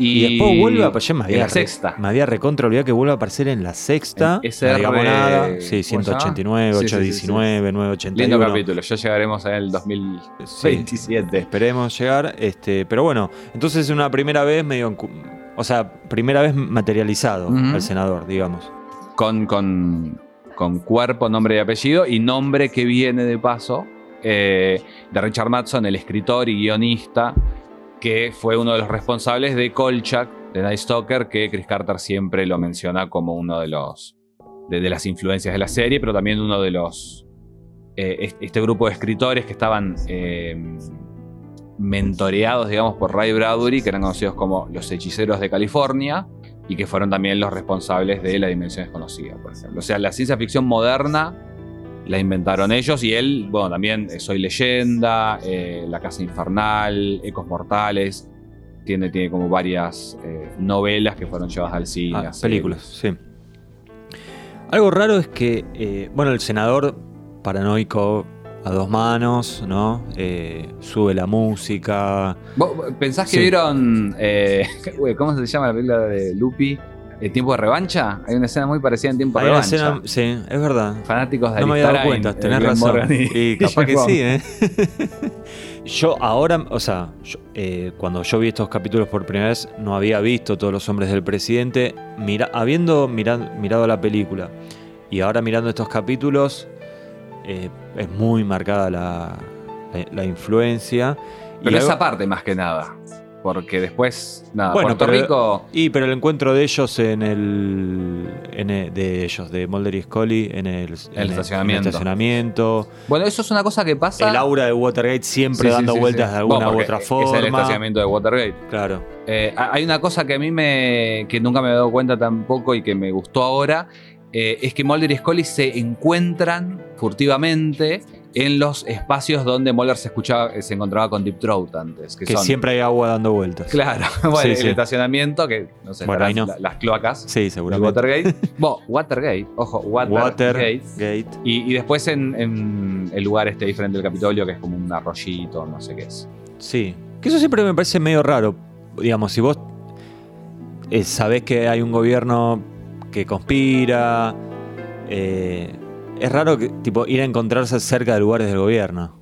y, y, después vuelve a aparecer, me en la sexta. me había recontra olvidado que vuelve a aparecer en la sexta. En SR, no digamos nada. Sí, ¿cómo se llama? 189, Sí, sí, sí, 819, 981. Lindo capítulo, ya llegaremos en el 2027. Esperemos llegar. Este, pero bueno, entonces es una primera vez medio. O sea, primera vez materializado Ujú. al senador, digamos. Con, con, con cuerpo, nombre y apellido y nombre que viene de paso eh, de Richard Matson, el escritor y guionista que fue uno de los responsables de Kolchak, de Night Stalker, que Chris Carter siempre lo menciona como uno de los de, las influencias de la serie, pero también uno de los eh, es- este grupo de escritores que estaban eh, mentoreados, digamos, por Ray Bradbury, que eran conocidos como los hechiceros de California y que fueron también los responsables de la dimensión desconocida, por ejemplo. O sea, la ciencia ficción moderna la inventaron ellos y él, bueno, también eh, Soy Leyenda, eh, La Casa Infernal, Ecos Mortales, tiene, tiene como varias eh, novelas que fueron llevadas al cine. Ah, películas, sí. Algo raro es que, eh, bueno, el senador paranoico a dos manos, ¿no? Sube la música. ¿Vos pensás que Sí. vieron, (laughs) ¿cómo se llama la película de Lupi? ¿El tiempo de revancha? Hay una escena muy parecida en tiempo de revancha. escena, sí, es verdad. Fanáticos de No me había dado cuenta, eh, tenés Glenn razón. Y- Y (laughs) capaz que sí, ¿eh? (laughs) yo ahora, o sea, yo, eh, cuando yo vi estos capítulos por primera vez, no había visto todos los hombres del presidente. Mira, habiendo mirado, mirado la película y ahora mirando estos capítulos, eh, es muy marcada la, la- la influencia. Pero esa parte más que nada. Porque después, nada, Bueno, Puerto pero- Rico. Y pero el encuentro de ellos en el, en el- de ellos, de Mulder y Scully, en el, en estacionamiento. estacionamiento. Bueno, eso es una cosa que pasa. El aura de Watergate siempre Sí, dando sí, vueltas de alguna Bueno, u otra Es el forma. estacionamiento de Watergate. Claro. Eh, hay una cosa que a mí me. que nunca me he dado cuenta tampoco y que me gustó ahora. eh, es que Mulder y Scully se encuentran furtivamente en los espacios donde Mulder se escuchaba, se encontraba con Deep Throat antes. Que, Que son, siempre hay agua dando vueltas. Claro, (laughs) bueno, Sí, el sí. estacionamiento, que no sé, Bueno, no. las cloacas. Sí, seguramente. Watergate. (laughs) bueno, Watergate, ojo, Watergate. Watergate. Y, y después en, en el lugar este diferente del Capitolio, que es como un arroyito, no sé qué es. Sí. Que eso siempre me parece medio raro. Digamos, si vos eh, sabés que hay un gobierno que conspira. eh, es raro que, tipo, ir a encontrarse cerca de lugares del gobierno.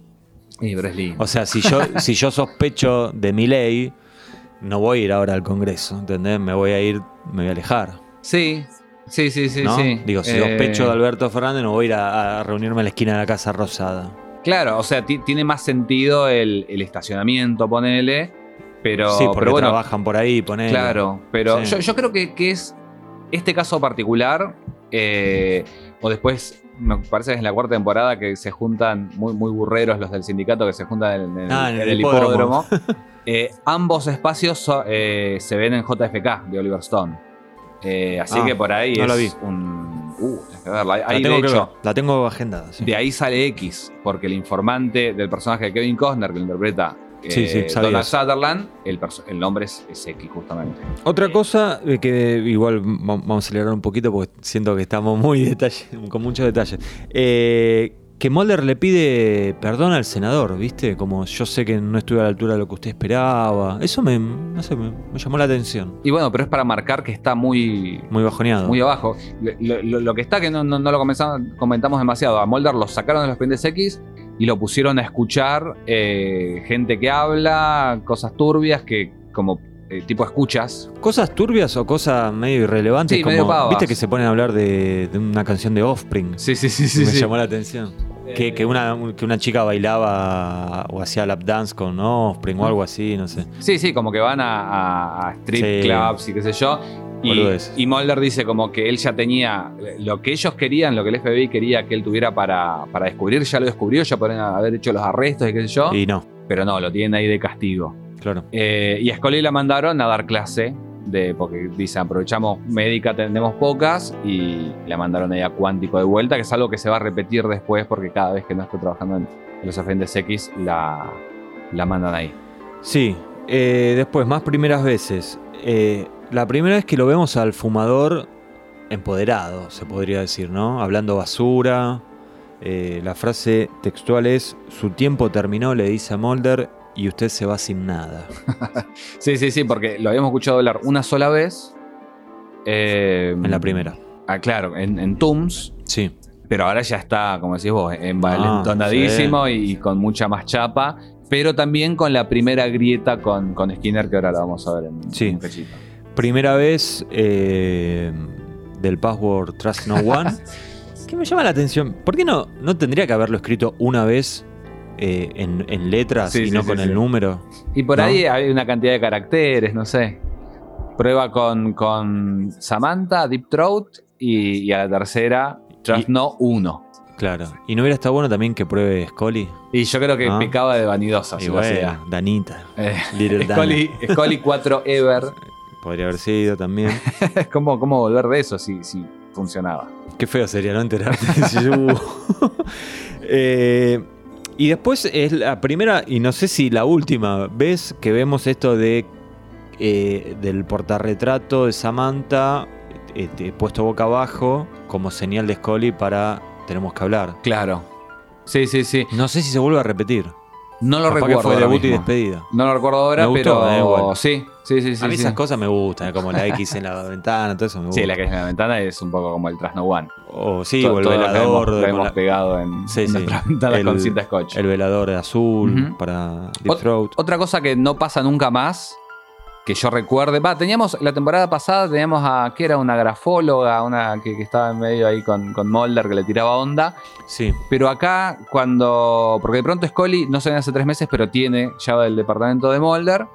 Y pero es lindo. O sea, si yo, (laughs) si yo sospecho de mi ley, no voy a ir ahora al Congreso, ¿entendés? Me voy a ir, me voy a alejar. Sí, sí, sí, sí, ¿no? sí. Digo, si Eh, sospecho de Alberto Fernández, no voy a ir a, a reunirme a la esquina de la Casa Rosada. Claro, o sea, ti- tiene más sentido el, el estacionamiento, ponele. Pero, sí, porque pero bueno, trabajan por ahí, ponele. claro. Pero Sí. yo, yo creo que, que es este caso particular. eh, O después, me parece que es en la cuarta temporada que se juntan, muy, muy burreros los del sindicato que se juntan en, en- Ah, en en el el hipódromo. hipódromo. (laughs) Eh, ambos espacios so- eh, se ven en JFK de Oliver Stone. Eh, así Ah, que por ahí no es la vi. un. Uh, que verla. La Ahí, tengo de hecho, la tengo agendada. sí. de ahí sale X, porque el informante del personaje de Kevin Costner, que lo interpreta eh, Sí, sí, Donald. Sutherland, el, nombre es, es X, justamente. Otra cosa eh, que igual va- vamos a acelerar un poquito porque siento que estamos muy (laughs) detalle, con muchos detalles. Eh, que Mulder le pide perdón al senador, ¿viste? Como yo sé que no estuve a la altura de lo que usted esperaba. Eso me, no sé, me, me llamó la atención. Y bueno, pero es para marcar que está muy, Muy bajoneado. muy abajo. Lo, lo- lo que está, que no, no- no lo comenzamos- comentamos demasiado, a Mulder lo sacaron de los pendientes X y lo pusieron a escuchar eh, gente que habla, cosas turbias, que como eh, tipo escuchas. Cosas turbias o cosas medio irrelevantes. Sí, como, medio. ¿Viste que se ponen a hablar de, de una canción de Offspring? Sí, sí, sí, me llamó la atención. Que, que una, que una chica bailaba o hacía lap dance con Offspring o algo así, no sé. Sí, sí, como que van a, a- a strip Sí. clubs y qué sé yo. Y, y Mulder dice como que él ya tenía lo que ellos querían, lo que el FBI quería que él tuviera para, para descubrir, ya lo descubrió, ya podrían haber hecho los arrestos y qué sé yo. Y no, Pero no, lo tienen ahí de castigo. claro. Eh, y a Scully la mandaron a dar clase, de, porque dicen, aprovechamos médica, tenemos pocas, y la mandaron ahí a cuántico de vuelta, que es algo que se va a repetir después, porque cada vez que no esté trabajando en, en los agentes X, la, la mandan ahí. Sí, eh, después, más primeras veces. Eh, la primera vez que lo vemos al fumador empoderado, se podría decir, ¿no? Hablando basura. Eh, la frase textual es, su tiempo terminó, le dice a Mulder, y usted se va sin nada. (laughs) Sí, sí, sí, porque lo habíamos escuchado hablar una sola vez. eh, En la primera. Ah, claro, en, en Tooms. Sí. Pero ahora ya está, como decís vos, envalentonadísimo y con mucha más chapa. Pero también con la primera grieta con, con Skinner, que ahora la vamos a ver en Sí. un cachito. Primera vez eh, del password Trust No One. (laughs) que me llama la atención. ¿Por qué no, no tendría que haberlo escrito una vez eh, en, en letras Sí, y sí, no sí, con sí. el número? Y por ¿No? ahí hay una cantidad de caracteres, no sé. Prueba con, con Samantha, Deep Throat y, y a la tercera, Trust Y- No 1. Claro. ¿Y no hubiera estado bueno también que pruebe Scully? Y yo creo que Ah. pecaba de vanidosa, si hacía. Danita. Eh, Little (laughs) Dana. Scully, Scully 4 Ever. (laughs) Podría haber sido también. (laughs) ¿Cómo, ¿Cómo volver de eso si, si funcionaba? Qué feo sería no enterarte. si yo hubo. (laughs) Eh, y después es la primera, y no sé si la última vez que vemos esto de eh, del portarretrato de Samantha eh, eh, puesto boca abajo como señal de Scully para tenemos que hablar. Claro. Sí, sí, sí. No sé si se vuelve a repetir. No lo Capaz que recuerdo. fue ahora debut y despedida. No lo recuerdo ahora, Me gustó, pero eh, igual. sí, sí, sí, sí. a mí sí. esas cosas me gustan, como la X en la ventana, todo eso me gusta. Sí, la que es en la ventana es un poco como el Trust No One. O sí, Todo- o el todo lo que hemos- velador. lo hemos la- pegado en, Sí, en sí. El- con cinta scotch. El velador de azul para Deep Ot- Throat. Otra cosa que no pasa nunca más, que yo recuerde. Va, teníamos, la temporada pasada teníamos a, que era una grafóloga, una que, que estaba en medio ahí con, con Mulder que le tiraba onda. Sí. Pero acá, cuando. Porque de pronto Scully, no se ve hace tres meses, pero tiene llave del departamento de Mulder.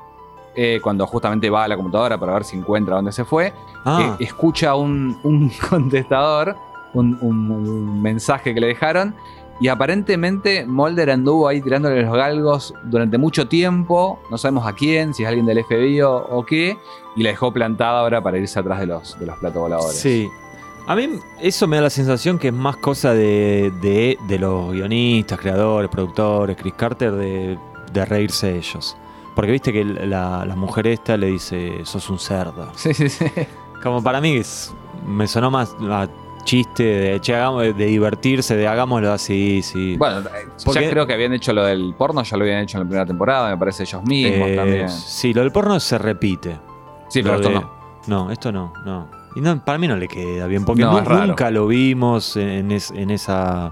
eh, cuando justamente va a la computadora para ver si encuentra dónde se fue. Ah, eh, escucha un, un (laughs) contestador, un, un- un mensaje que le dejaron. Y aparentemente Mulder anduvo ahí tirándole los galgos durante mucho tiempo. No sabemos a quién, si es alguien del FBI o, o qué. Y la dejó plantada ahora para irse atrás de los, de los platos voladores. sí. A mí eso me da la sensación que es más cosa de, de- de los guionistas, creadores, productores, Chris Carter, de, de reírse ellos. Porque viste que la, la mujer esta le dice, sos un cerdo. Sí, sí, sí. Como para mí es- me sonó más a chiste de, che, hagamos, de divertirse, de hagámoslo así, sí. Bueno, eh, Porque- ya creo que habían hecho lo del porno, ya lo habían hecho en la primera temporada, me parece ellos mismos Eh, también. Sí, lo del porno se repite. Sí, pero Lo esto de- no. No, esto no, no. Y no, para mí no le queda bien, porque No, nunca lo vimos en, es- en esa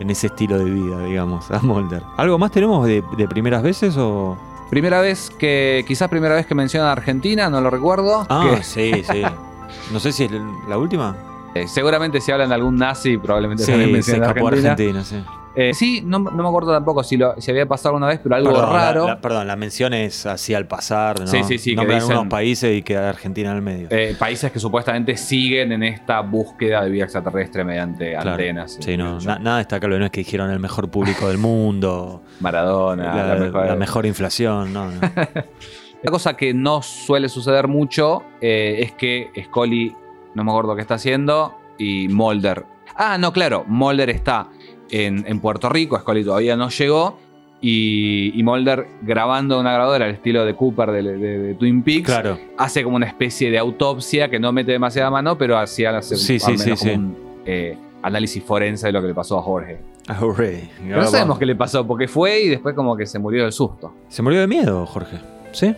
en ese estilo de vida, digamos, (laughs) a Mulder. ¿Algo más tenemos de, de primeras veces o...? Primera vez que, quizás primera vez que menciona Argentina, no lo recuerdo. Ah, que, sí, sí. (laughs) No sé si es la última. Eh, seguramente si hablan de algún nazi, probablemente Sí, se Argentina. Argentina, sí. Eh, sí, no, no me acuerdo tampoco si, lo, si había pasado una vez, pero algo Perdón, raro. la- perdón, la mención es así al pasar, ¿no? Sí, sí, sí, que Nombran dicen- unos países y queda Argentina en el medio. eh, países que supuestamente siguen en esta búsqueda de vida extraterrestre mediante Claro. antenas. Sí, no, na- nada destacable, no es que dijeron el mejor público del mundo, (laughs) Maradona, la, la, mejor. la mejor inflación, no, no. (laughs) La cosa que no suele suceder mucho eh, es que Scully, no me acuerdo qué está haciendo, y Mulder. Ah, no, claro, Mulder está en, en Puerto Rico, Scully todavía no llegó, y, y Mulder grabando una grabadora al estilo de Cooper de, de- de Twin Peaks, Claro, hace como una especie de autopsia que no mete demasiada mano, pero hacía hace Sí, sí, menos sí, como un eh, análisis forense de lo que le pasó a Jorge. Hooray. Pero no sabemos qué le pasó, porque fue y después como que se murió del susto. Se murió de miedo, Jorge. ¿Sí?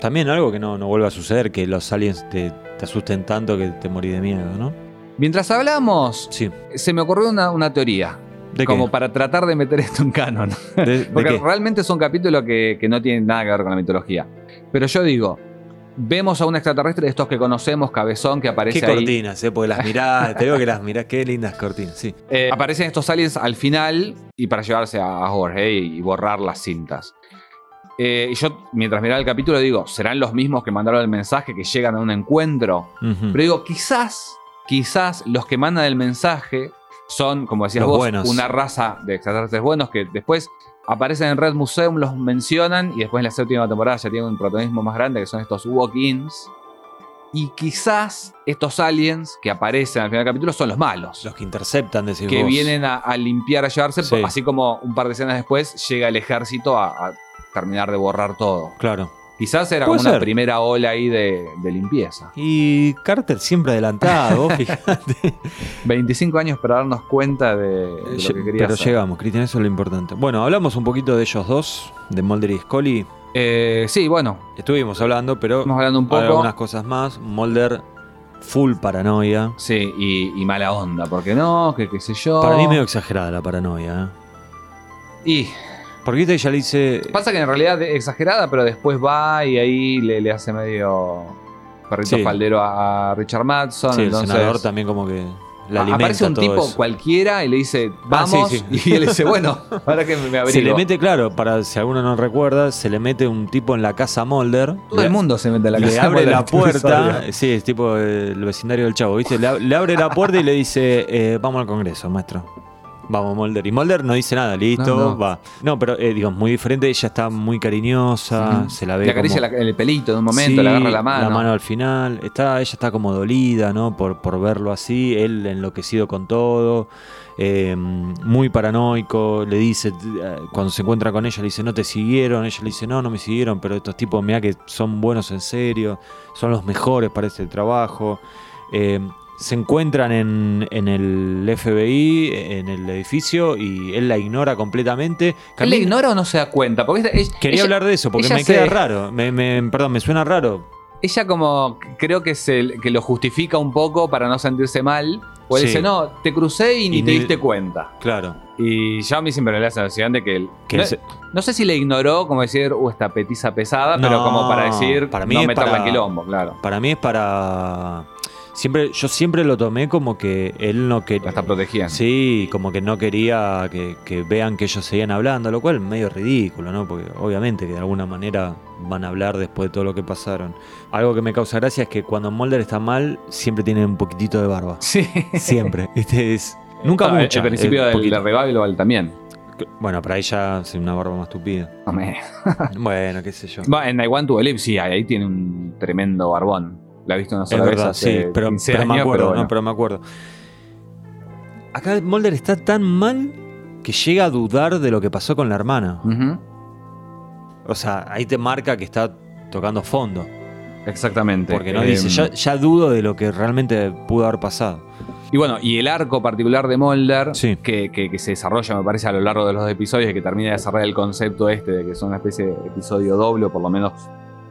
También algo que no, no vuelva a suceder, que los aliens te, te asusten tanto que te morí de miedo, ¿no? Mientras hablamos, Sí. se me ocurrió una, una teoría. ¿De como qué? para tratar de meter esto en canon. (laughs) ¿De, de Porque realmente son capítulos que, que no tienen nada que ver con la mitología. Pero yo digo, vemos a un extraterrestre de estos que conocemos, cabezón, que aparece Qué ahí. cortinas, ¿eh? Porque las mirás, te digo que las mirás, qué lindas cortinas, sí. Eh, aparecen estos aliens al final y para llevarse a, Jorge y, y borrar las cintas. Eh, y yo, mientras miraba el capítulo, digo, ¿serán los mismos que mandaron el mensaje que llegan a un encuentro? Pero digo, quizás, quizás los que mandan el mensaje son, como decías Los vos, buenos. una raza de extraterrestres buenos que después aparecen en Red Museum, los mencionan y después en la séptima temporada ya tienen un protagonismo más grande que son estos walk-ins. Y quizás estos aliens que aparecen al final del capítulo son los malos. Los que interceptan, decís que vos. vienen a, a limpiar, a llevarse, Sí. así como un par de escenas después llega el ejército a, a terminar de borrar todo. Claro. Quizás era Puede una ser. primera ola ahí de, de limpieza. Y Carter siempre adelantado, vos fijate. 25 años para darnos cuenta de, de lo que quería Pero hacer. llegamos, Cristian, eso es lo importante. Bueno, hablamos un poquito de ellos dos, de Mulder y Scully. Eh, sí, bueno, Estuvimos hablando, pero estamos hablando un poco. algunas cosas más. Mulder, full paranoia. Sí, y, y mala onda, porque no, que qué sé yo. Para mí medio exagerada la paranoia. ¿eh? Y Porque viste, ella le dice... pasa que en realidad es exagerada, pero después va y ahí le, le hace medio perrito Sí. faldero a, a Richard Madson. Sí, el entonces, senador también como que la a- alimenta aparece un todo tipo eso. cualquiera y le dice, Ah, sí, vamos. sí. Y él dice, bueno, (laughs) ahora que me abrigo. Se le mete, claro, para si alguno no recuerda, se le mete un tipo en la casa a Mulder. Todo el mundo se mete en la le casa. abre la (laughs) puerta, sí, es tipo el vecindario del chavo, ¿viste? Le, ab- le abre la puerta y le dice, eh, vamos al Congreso, maestro. Vamos, Mulder. Y Mulder no dice nada, listo, No, no. va. No, pero eh, digo, muy diferente, ella está muy cariñosa, se la ve Le acaricia como- la- el pelito de un momento, Sí, le agarra la mano. La mano al final. Está, ella está como dolida, ¿no? Por, por verlo así. Él enloquecido con todo. eh, muy paranoico. Le dice, eh, cuando se encuentra con ella, le dice, no te siguieron. Ella le dice, no, no me siguieron. Pero estos tipos, mira que son buenos en serio. Son los mejores para este trabajo. Eh, se encuentran en, en el FBI, en el edificio, y él la ignora completamente. ¿Él Camina- ignora o no se da cuenta? Porque ella- Quería ella- hablar de eso, porque me se- queda raro. Me, me- perdón, me suena raro. Ella como creo que, se, que lo justifica un poco para no sentirse mal. O él Sí. dice, no, te crucé y ni Y te ni- diste cuenta. Claro. Y yo a mí siempre me da la sensación de que él... No, sé si le ignoró, como decir, uh, esta petiza pesada, pero como para decir, para mí no es meterla para- en quilombo, claro. Para mí es para. Siempre, yo siempre lo tomé como que él no quería. está protegiendo. Sí, como que no quería que, que vean que ellos seguían hablando, lo cual es medio ridículo, ¿no? Porque obviamente que de alguna manera van a hablar después de todo lo que pasaron. Algo que me causa gracia es que cuando Mulder está mal, siempre tiene un poquitito de barba. Sí. Siempre. (laughs) Este es. Nunca No, el-. El principio eh, del revival también. Bueno, para ella es una barba más tupida. No me- (laughs) bueno, qué sé yo. En I Want to Believe, sí, ahí tiene un tremendo barbón. La he visto una Es sola vez verdad, hace sí, pero, 15 pero me acuerdo, pero bueno. no, pero me acuerdo. Acá Mulder está tan mal que llega a dudar de lo que pasó con la hermana. O sea, ahí te marca que está tocando fondo. Exactamente. Porque no Eh, dice, ya, ya dudo de lo que realmente pudo haber pasado. Y bueno, y el arco particular de Mulder, Sí. que, que- que se desarrolla, me parece, a lo largo de los episodios, y que termina de desarrollar el concepto este de que son una especie de episodio doble, o por lo menos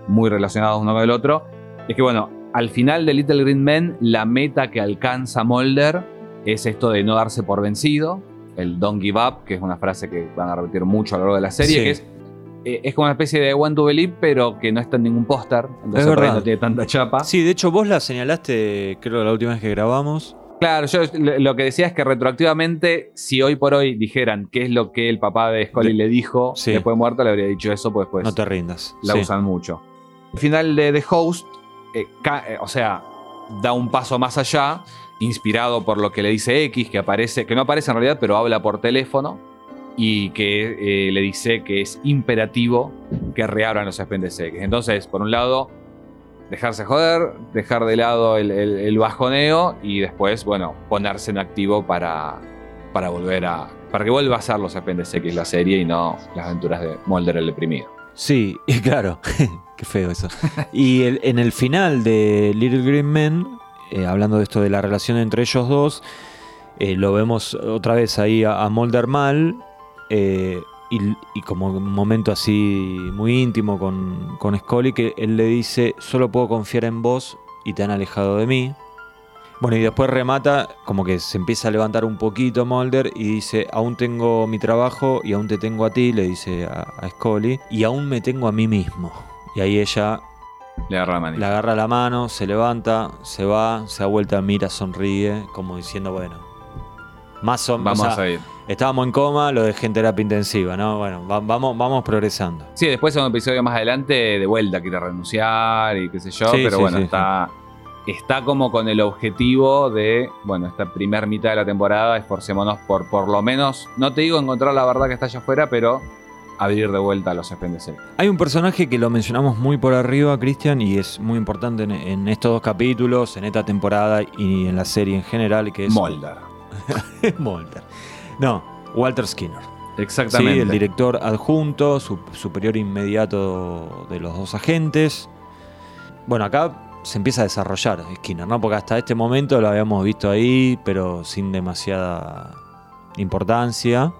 muy relacionados uno con el otro, es que bueno, al final de Little Green Men, la meta que alcanza Mulder es esto de no darse por vencido, el don't give up, que es una frase que van a repetir mucho a lo largo de la serie, Sí. que es, eh, es como una especie de One to Believe, pero que no está en ningún póster, entonces Es no tiene tanta chapa. Sí, de hecho vos la señalaste, creo, la última vez que grabamos. Claro, yo lo que decía es que retroactivamente, si hoy por hoy dijeran qué es lo que el papá de Scully De- le dijo Sí. después de muerto, le habría dicho eso, pues después no te rindas. la Sí. usan mucho. El final de The Host, eh, eh, o sea, da un paso más allá, inspirado por lo que le dice X, que aparece, que no aparece en realidad, pero habla por teléfono, y que eh, le dice que es imperativo que reabran los expedientes X. Entonces, por un lado, dejarse joder, dejar de lado el bajoneo y después, bueno, ponerse en activo para, para volver a. para que vuelva a ser los expedientes X la serie y no las aventuras de Mulder el deprimido. Sí, y (laughs) claro, qué feo eso. Y en el final de Little Green Men, eh, hablando de esto de la relación entre ellos dos, eh, lo vemos otra vez ahí a, a Mulder mal, eh, y, y como un momento así muy íntimo con, con Scully, que él le dice, solo puedo confiar en vos y te han alejado de mí. Bueno, y después remata, como que se empieza a levantar un poquito Mulder y dice, aún tengo mi trabajo y aún te tengo a ti, le dice a, a Scully, y aún me tengo a mí mismo. Y ahí ella Le agarra la manita. le agarra la mano, se levanta, se va, se da vuelta, mira, sonríe, como diciendo, bueno, más o menos... Vamos a ir. Estábamos en coma, lo dejé en terapia intensiva, ¿no? Bueno, va- vamos, vamos progresando. Sí, después en un episodio más adelante, de vuelta quiere renunciar y qué sé yo, Sí, pero sí, bueno, sí, está, está como con el objetivo de, bueno, esta primer mitad de la temporada, esforcémonos por por lo menos, no te digo encontrar la verdad que está allá afuera, pero abrir de vuelta a los X. Hay un personaje que lo mencionamos muy por arriba, Cristian, y es muy importante en, en estos dos capítulos, en esta temporada y en la serie en general, que es... Mulder. (laughs) Mulder. No, Walter Skinner. Exactamente. Sí, el director adjunto, su- superior inmediato de los dos agentes. Bueno, acá se empieza a desarrollar Skinner, ¿no? Porque hasta este momento lo habíamos visto ahí, pero sin demasiada importancia.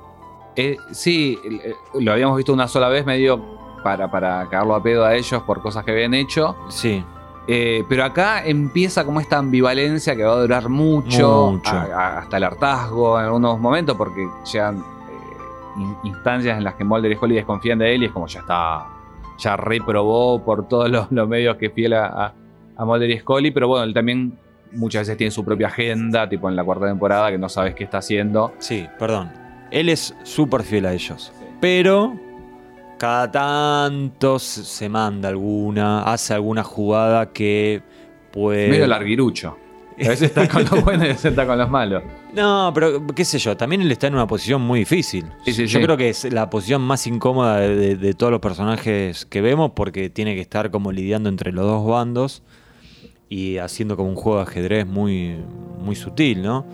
Eh, sí, eh, lo habíamos visto una sola vez medio para, para cagarlo a pedo a ellos por cosas que habían hecho. Sí, Eh, pero acá empieza como esta ambivalencia que va a durar mucho, Mucho. a- a- hasta el hartazgo en algunos momentos, porque llegan eh, in- instancias en las que Mulder y Scully desconfían de él y es como ya está, ya reprobó por todos los, los medios que fiel a, a, a Mulder y Scully, pero bueno, él también muchas veces tiene su propia agenda, tipo en la cuarta temporada, que no sabes qué está haciendo. sí, perdón. Él es súper fiel a ellos. Pero cada tanto se- manda alguna, hace alguna jugada que puede... Medio larguirucho. A veces está con los (laughs) buenos y a veces está con los malos. No, pero qué sé yo, también él está en una posición muy difícil. Sí, sí, yo sí. creo que es la posición más incómoda de, de- de todos los personajes que vemos porque tiene que estar como lidiando entre los dos bandos y haciendo como un juego de ajedrez muy, muy sutil, ¿no?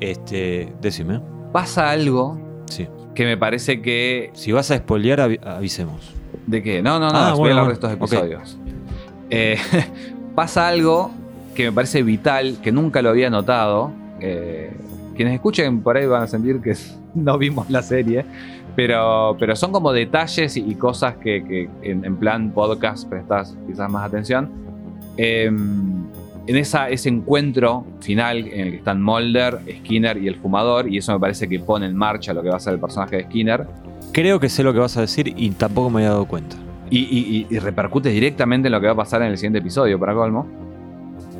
Este, decime. Pasa algo Sí. que me parece que Si vas a spoilear, avi- avisemos. ¿De qué? No, no, no, Ah, voy bueno, a hablar de estos episodios. Eh, (laughs) pasa algo que me parece vital, que nunca lo había notado. Eh, quienes escuchen por ahí van a sentir que (laughs) no vimos la serie, pero, pero son como detalles y, y cosas que, que en, en plan podcast prestas quizás más atención. Eh, en esa, ese encuentro final en el que están Mulder, Skinner y el fumador, y eso me parece que pone en marcha lo que va a ser el personaje de Skinner. Creo que sé lo que vas a decir y tampoco me había dado cuenta. Y, y- y- y repercute directamente en lo que va a pasar en el siguiente episodio, para colmo.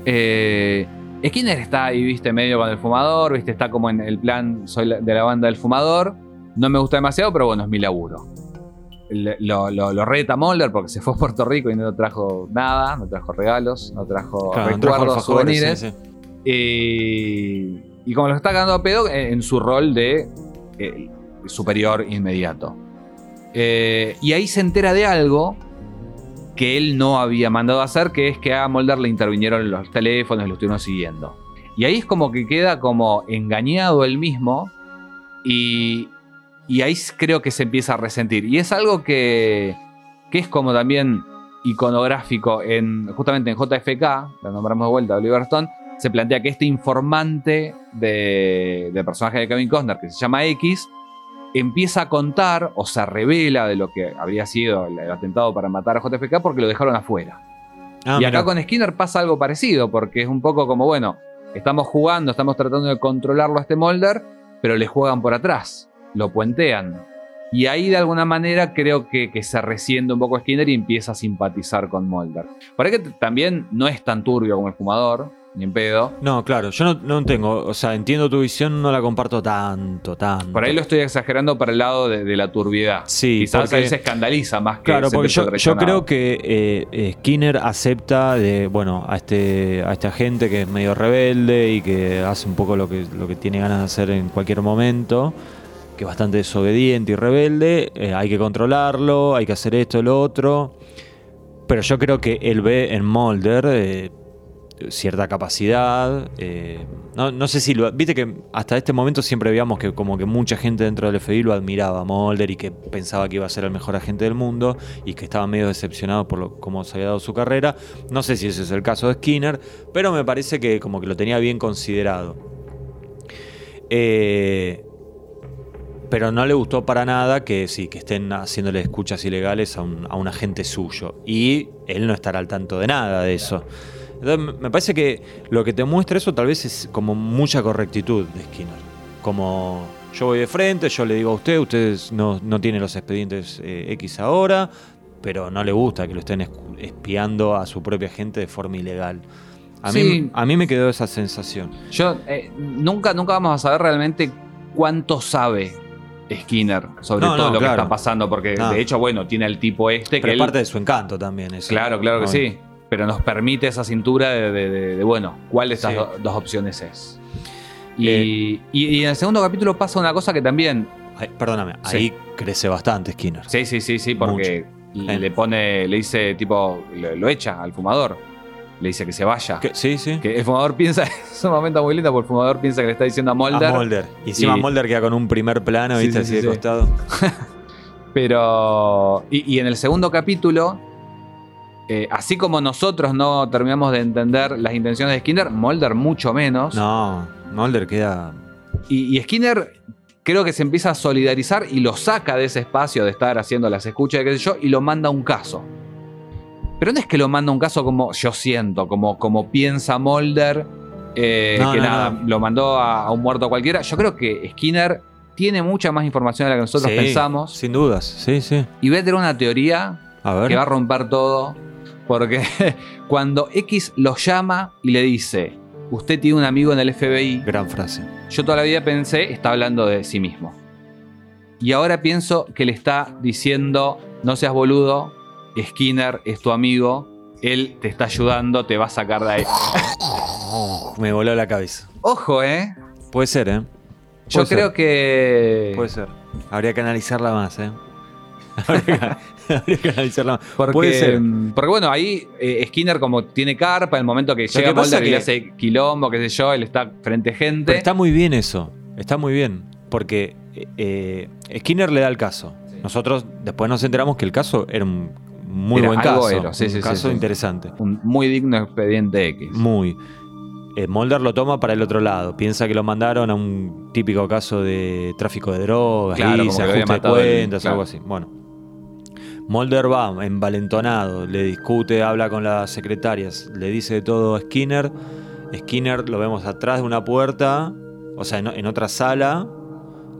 Eh, Skinner está ahí, viste, medio con el fumador, viste, está como en el plan, soy de la banda del fumador. No me gusta demasiado, pero bueno, es mi laburo. Lo, lo- lo reta Mulder porque se fue a Puerto Rico y no trajo nada, no trajo regalos, no trajo Claro, trajo recuerdos, alfajores, souvenirs. sí, sí. Y, y como lo está cagando a pedo en, en su rol de eh, superior inmediato. Eh, y ahí se entera de algo que él no había mandado a hacer, que es que a Mulder le intervinieron los teléfonos y lo estuvieron siguiendo. Y ahí es como que queda como engañado él mismo y, y ahí creo que se empieza a resentir. Y es algo que, que es como también iconográfico en justamente en JFK, la nombramos de vuelta, Oliver Stone, se plantea que este informante de, del personaje de Kevin Costner, que se llama X, empieza a contar o se revela de lo que habría sido el, el atentado para matar a JFK porque lo dejaron afuera. Ah, y acá con Skinner pasa algo parecido, porque es un poco como, bueno, estamos jugando, estamos tratando de controlarlo a este Mulder, pero le juegan por atrás, lo puentean. Y ahí de alguna manera creo que, que se resiente un poco Skinner y empieza a simpatizar con Mulder. Por ahí que también no es tan turbio como el fumador, ni en pedo. No, claro, yo no, no tengo, o sea, entiendo tu visión, no la comparto tanto, tanto. Por ahí lo estoy exagerando para el lado de, de la turbiedad. Sí, Quizás porque- él se escandaliza más que Claro, porque yo, creo que eh, eh, Skinner acepta de, bueno, a este, a esta gente que es medio rebelde y que hace un poco lo que, lo que tiene ganas de hacer en cualquier momento, que es bastante desobediente y rebelde, eh, hay que controlarlo, hay que hacer esto, lo otro. Pero yo creo que él ve en Mulder eh, cierta capacidad. eh, no, no sé si lo. Viste que hasta este momento siempre veíamos que como que mucha gente dentro del FBI lo admiraba a Mulder y que pensaba que iba a ser el mejor agente del mundo y que estaba medio decepcionado por lo, cómo se había dado su carrera. No sé si ese es el caso de Skinner, pero me parece que como que lo tenía bien considerado. Eh, pero no le gustó para nada que sí, que estén haciéndole escuchas ilegales a un, a un agente suyo. Y él no estará al tanto de nada de eso. Entonces, me- parece que lo que te muestra eso tal vez es como mucha correctitud de Skinner. Como yo voy de frente, yo le digo a usted, ustedes no, no tienen los expedientes eh, X ahora, pero no le gusta que lo estén espiando a su propia gente de forma ilegal. A, Sí. mí, a mí me quedó esa sensación. Yo eh, nunca, nunca vamos a saber realmente cuánto sabe Skinner sobre No, todo no, lo que está pasando, porque No. de hecho, bueno, tiene el tipo este que Pero es él- parte de su encanto también. Eso. Claro, claro que sí. Pero nos permite esa cintura de, de- de- de, bueno, cuál de estas Sí. do- dos opciones es. Y, Eh. y- y en el segundo capítulo pasa una cosa que también. Ay, perdóname, Sí. ahí crece bastante Skinner. Sí, sí, sí, sí, porque le, le pone, le dice, tipo, lo echa al fumador. Le dice que se vaya. ¿Qué? Sí, sí. Que el fumador (laughs) piensa, es un momento muy lindo porque el fumador piensa que le está diciendo a Mulder. A Mulder. Y encima Y- Mulder queda con un primer plano, Sí, ¿viste? sí, así sí, de costado. (laughs) Pero. Y, y en el segundo capítulo, eh, así como nosotros no terminamos de entender las intenciones de Skinner, Mulder mucho menos. No, Mulder queda. Y, y Skinner creo que se empieza a solidarizar y lo saca de ese espacio de estar haciendo las escuchas qué sé yo y lo manda a un caso. Pero no es que lo manda un caso como yo siento, como, como piensa Mulder, eh, No, que no, nada, no. lo mandó a, a un muerto cualquiera. Yo creo que Skinner tiene mucha más información de la que nosotros Sí, pensamos. Sin dudas, sí, sí. Y voy a tener una teoría A ver. que va a romper todo. Porque (laughs) cuando X lo llama y le dice, usted tiene un amigo en el FBI, Gran frase. yo toda la vida pensé, está hablando de sí mismo. Y ahora pienso que le está diciendo, no seas boludo, Skinner es tu amigo, él te está ayudando, te va a sacar de ahí. Me voló la cabeza. Ojo, ¿eh? Puede ser, ¿eh? Yo Puede ser. creo que... Puede ser. Habría que analizarla más, ¿eh? (laughs) Habría que, (laughs) habría que analizarla más. Porque, Puede ser. porque bueno, ahí eh, Skinner como tiene carpa, en el momento que llega que Mulder y que- le hace quilombo, qué sé yo, él está frente a gente. Pero está muy bien eso. Está muy bien. Porque eh, eh, Skinner le da el caso. Nosotros después nos enteramos que el caso era un muy Era buen caso. era, sí, un sí, caso sí. interesante. Un muy digno expediente X. Muy. Eh, Mulder lo toma para el otro lado. Piensa que lo mandaron a un típico caso de tráfico de drogas, Claro, y se ajuste de cuentas, claro. algo así. Bueno. Mulder va envalentonado, le discute, habla con las secretarias, le dice de todo a Skinner. Skinner lo vemos atrás de una puerta, o sea, en, en otra sala,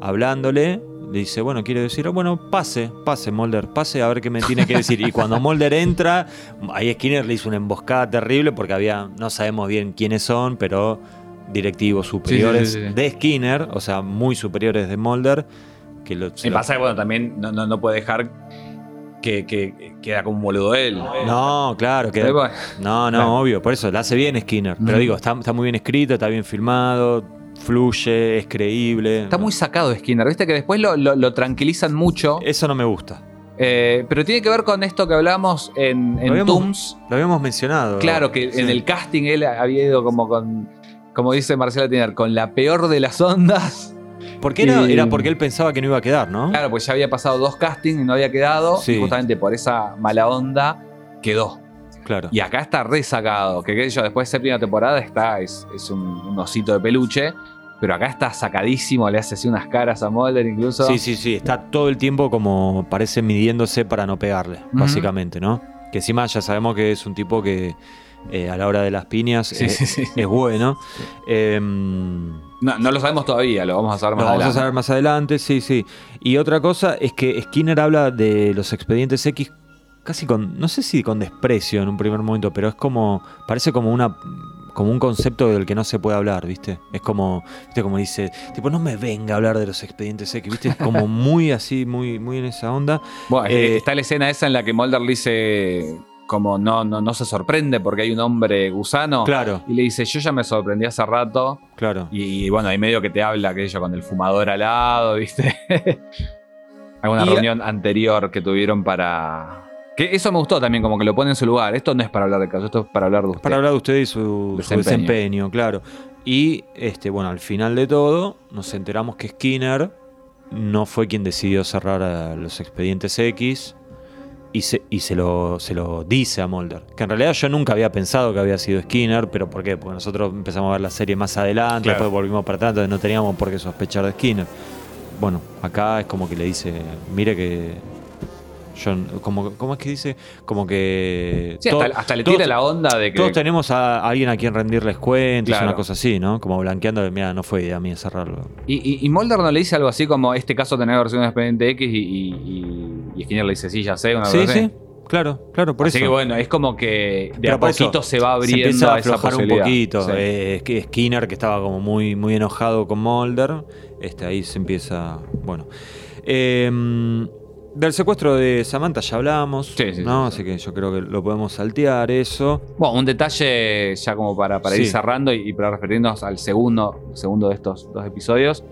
hablándole. Le dice, bueno, quiere decir, bueno, pase, pase, Mulder, pase a ver qué me tiene que decir. Y cuando Mulder entra, ahí Skinner le hizo una emboscada terrible porque había, no sabemos bien quiénes son, pero directivos superiores sí, sí, sí. de Skinner, o sea, muy superiores de Mulder. Que lo, se Y lo- pasa que bueno, también no, no, no puede dejar que, que- que queda como un boludo él. No, claro, que, no, no, Claro. obvio, por eso la hace bien Skinner. Pero Ujú. digo, está, está muy bien escrito, está bien filmado, fluye, es creíble. Está muy sacado de Skinner, viste que después lo, lo- lo tranquilizan mucho. Eso no me gusta. Eh, pero tiene que ver con esto que hablamos en, en Lo habíamos- Tooms. Lo habíamos mencionado. Claro, que Sí. en el casting él había ido como con, como dice Marcela Tiner, con la peor de las ondas. ¿Por qué era, y- era porque él pensaba que no iba a quedar, ¿no? Claro, pues ya había pasado dos castings y no había quedado. Sí. Y justamente por esa mala onda quedó. Claro. Y acá está resacado. Que qué sé yo, después de séptima temporada está, es, es un, un osito de peluche. Pero acá está sacadísimo, le hace así unas caras a Mulder incluso. Sí, sí, sí. Está todo el tiempo como parece midiéndose para no pegarle, básicamente, ¿no? Que encima ya sabemos que es un tipo que eh, a la hora de las piñas Sí, eh, sí, sí. es bueno. Em, No, no lo sabemos todavía, lo vamos a saber Lo más vamos a saber más adelante, sí, sí. Y otra cosa es que Skinner habla de los expedientes X casi con, no sé si con desprecio en un primer momento, pero es como, parece como una, como un concepto del que no se puede hablar, ¿viste? Es como, ¿viste? Como dice, tipo, no me venga a hablar de los expedientes X, ¿viste? Es como (laughs) muy así, muy, muy en esa onda. Bueno, Eh, está la escena esa en la que Mulder le dice como no, no, no se sorprende porque hay un hombre gusano. Claro, Y le dice, yo ya me sorprendí hace rato. claro. Y, bueno, hay medio que te habla, sé yo, con el fumador al lado, (laughs) ¿viste? (laughs) Alguna Y- reunión anterior que tuvieron para... Que eso me gustó también, como que lo pone en su lugar. Esto no es para hablar de caso, esto es para hablar de usted. Para hablar de usted y su, su Desempeño. desempeño, claro. Y este, bueno, al final de todo, nos enteramos que Skinner no fue quien decidió cerrar a los expedientes X y se, y se, lo, se lo dice a Mulder. Que en realidad yo nunca había pensado que había sido Skinner, pero ¿por qué? Porque nosotros empezamos a ver la serie más adelante, Claro. después volvimos para atrás, entonces no teníamos por qué sospechar de Skinner. Bueno, acá es como que le dice, mire que. Como, ¿Cómo es que dice? Como que. Sí, todo- hasta, hasta le todos- tira la onda de que... todos tenemos a alguien a quien rendirles cuentas, Claro. una cosa así, ¿no? Como blanqueando de, mira, no fue idea mía cerrarlo. Y, y, y Mulder no le dice algo así como, este caso tenía versión de expediente X y, y, Skinner le dice, sí, ya sé, una Sí, sí, claro, claro, por Así eso. que bueno, es como que de Pero a poquito se va se abriendo empieza a esa aflojar un poquito. Sí. Eh, Skinner, que estaba como muy, muy enojado con Mulder, este, ahí se empieza. Bueno. Eh, del secuestro de Samantha ya hablamos, Sí, sí, ¿no? sí, Así que yo creo que lo podemos saltear eso. Bueno, un detalle ya como para, para ir cerrando y, y para referirnos al segundo, segundo de estos dos episodios,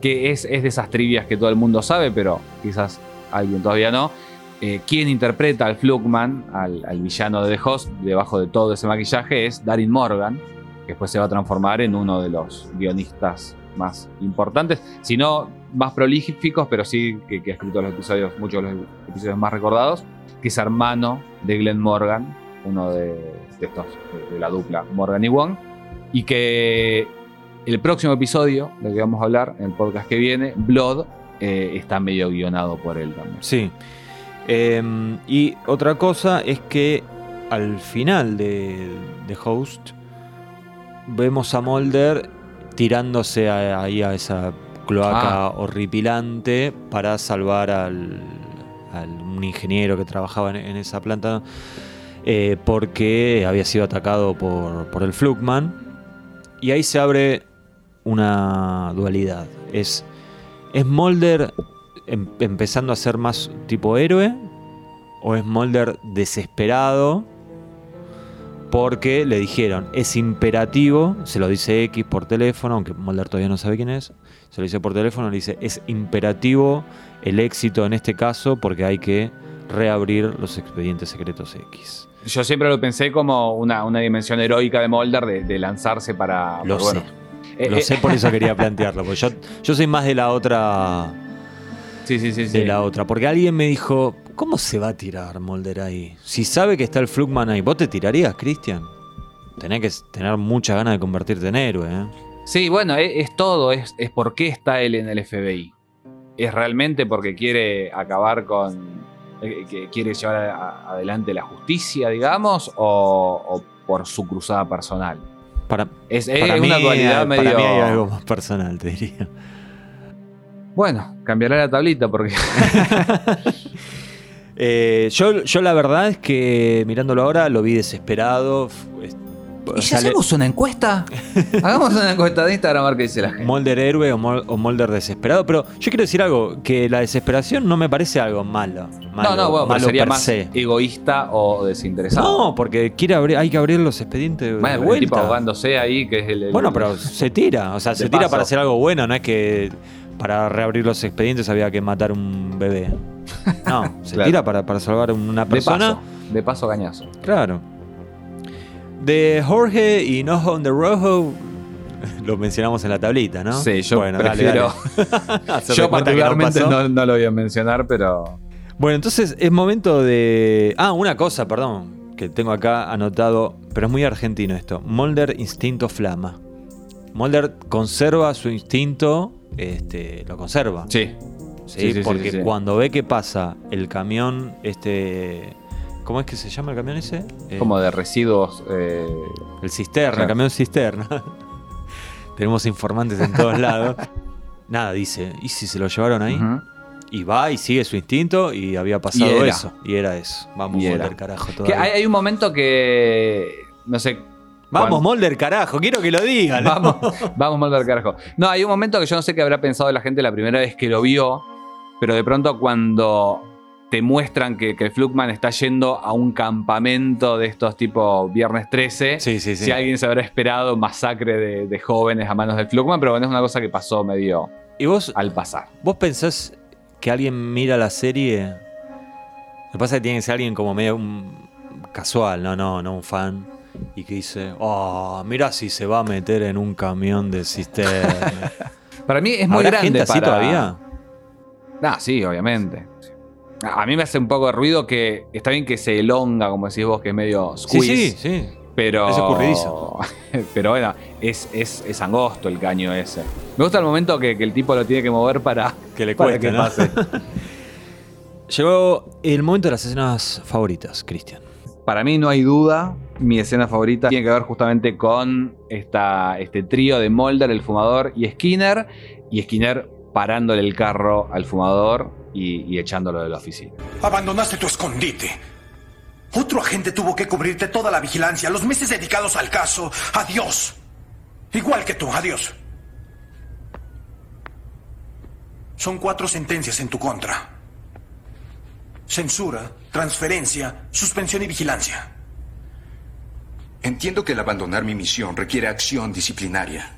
que es, es de esas trivias que todo el mundo sabe, pero quizás alguien todavía no. Eh, quien interpreta al Flugman, al, al villano de The Host, debajo de todo ese maquillaje, es Darin Morgan, que después se va a transformar en uno de los guionistas más importantes, si no más prolíficos, pero sí que, ha escrito los episodios, muchos de los episodios más recordados, que es hermano de Glenn Morgan, uno de, de estos, de, la dupla Morgan y Wong, y que el próximo episodio, del que vamos a hablar en el podcast que viene, Blood, eh, está medio guionado por él también. Sí. Eh, y otra cosa es que al final de, de Host vemos a Mulder tirándose a- ahí a esa cloaca Ah. horripilante para salvar al, al- un ingeniero que trabajaba en, en esa planta eh, porque había sido atacado por, por el Flugman. Y ahí se abre una dualidad. Es, es Mulder em- empezando a ser más tipo héroe o es Mulder desesperado porque le dijeron es imperativo, se lo dice X por teléfono, aunque Mulder todavía no sabe quién es, se lo dice por teléfono, le dice es imperativo el éxito en este caso porque hay que reabrir los expedientes secretos X. Yo siempre lo pensé como una, una dimensión heroica de Mulder de, de lanzarse para. Lo sé. Eh, Lo eh, sé, por eso quería (laughs) plantearlo, porque yo, yo soy más de la otra Sí, sí, sí. sí. de la otra. Porque alguien me dijo, ¿cómo se va a tirar Mulder ahí? Si sabe que está el Flugman ahí, ¿vos te tirarías, Cristian? Tenés que tener mucha ganas de convertirte en héroe, ¿eh? Sí, bueno, es, es todo, es, es por qué está él en el FBI. ¿Es realmente porque quiere acabar con... eh, que quiere llevar a- adelante la justicia, digamos, o, o por su cruzada personal? Para, Es, es para, mí, una dualidad para medio... mí hay algo más personal, te diría. Bueno, cambiará la tablita porque... (laughs) Eh, yo, yo la verdad es que mirándolo ahora lo vi desesperado. ¿Y si hacemos una encuesta? (laughs) Hagamos una encuesta de Instagram a ver qué dice la gente. Mulder héroe o, Mol- o Mulder desesperado. Pero yo quiero decir algo, que la desesperación no me parece algo malo. malo no, no, bueno, malo sería más se. egoísta o desinteresado. No, porque quiere abrir, hay que abrir los expedientes de Bueno, tipo vuelta. ahogándose ahí, que es el... el- Bueno, pero se tira, o sea, se tira paso. para hacer algo bueno, no es que para reabrir los expedientes había que matar un bebé. (laughs) No, se Claro. tira para, para salvar a una De persona. paso, de paso gañazo. Claro. De Jorge y No on the Rojo lo mencionamos en la tablita, ¿no? Sí, yo Bueno, prefiero... dale. (laughs) Yo no particularmente no, no lo voy a mencionar, pero... Bueno, entonces es momento de. Ah, una cosa, perdón, que tengo acá anotado, pero es muy argentino esto. Mulder instinto flama. Mulder conserva su instinto, este, lo conserva. Sí. ¿sí? Porque sí, cuando ve que pasa el camión, este. ¿Cómo es que se llama el camión ese? Eh, Como de residuos... eh, El cisterna, Claro. el camión cisterna. (laughs) Tenemos informantes en todos lados. (laughs) Nada, dice, ¿y si se lo llevaron ahí? Y va y sigue su instinto y había pasado Y eso. Y era eso. Vamos a volver carajo todavía. hay, hay un momento que... No sé Vamos, Cuando- Molder, carajo, quiero que lo digan. ¿no? Vamos, vamos mal del carajo. No, hay un momento que yo no sé qué habrá pensado la gente la primera vez que lo vio, pero de pronto cuando te muestran que, que el Flugman está yendo a un campamento de estos tipo Viernes 13, Sí, sí, sí. si alguien se habrá esperado masacre de, de jóvenes a manos del Flugman, pero bueno, es una cosa que pasó medio ¿Y vos, al pasar. vos pensás que alguien mira la serie? Lo que pasa es que tiene que ser alguien como medio un- casual, no, no, no un fan. Y que dice, oh, mira si se va a meter en un camión de cisterna. (laughs) Para mí es muy ¿Habrá grande gente así para- todavía? Ah, sí, obviamente. A mí me hace un poco de ruido que está bien que se elonga, como decís vos, que es medio Sí, squeeze. sí, sí. Pero. Es escurridizo. (laughs) Pero bueno, es, es, es angosto el caño ese. Me gusta el momento que, que el tipo lo tiene que mover para Que le (laughs) cueste, que ¿no? pase. Llegó el momento de las escenas favoritas, Cristian. Para mí no hay duda, mi escena favorita tiene que ver justamente con esta, este trío de Mulder, el fumador, y Skinner. Y Skinner parándole el carro al fumador y, y echándolo de la oficina. Abandonaste tu escondite. Otro agente tuvo que cubrirte toda la vigilancia, los meses dedicados al caso. Adiós. Igual que tú, adiós. Son cuatro sentencias en tu contra. Censura, transferencia, suspensión y vigilancia. Entiendo que el abandonar mi misión requiere acción disciplinaria.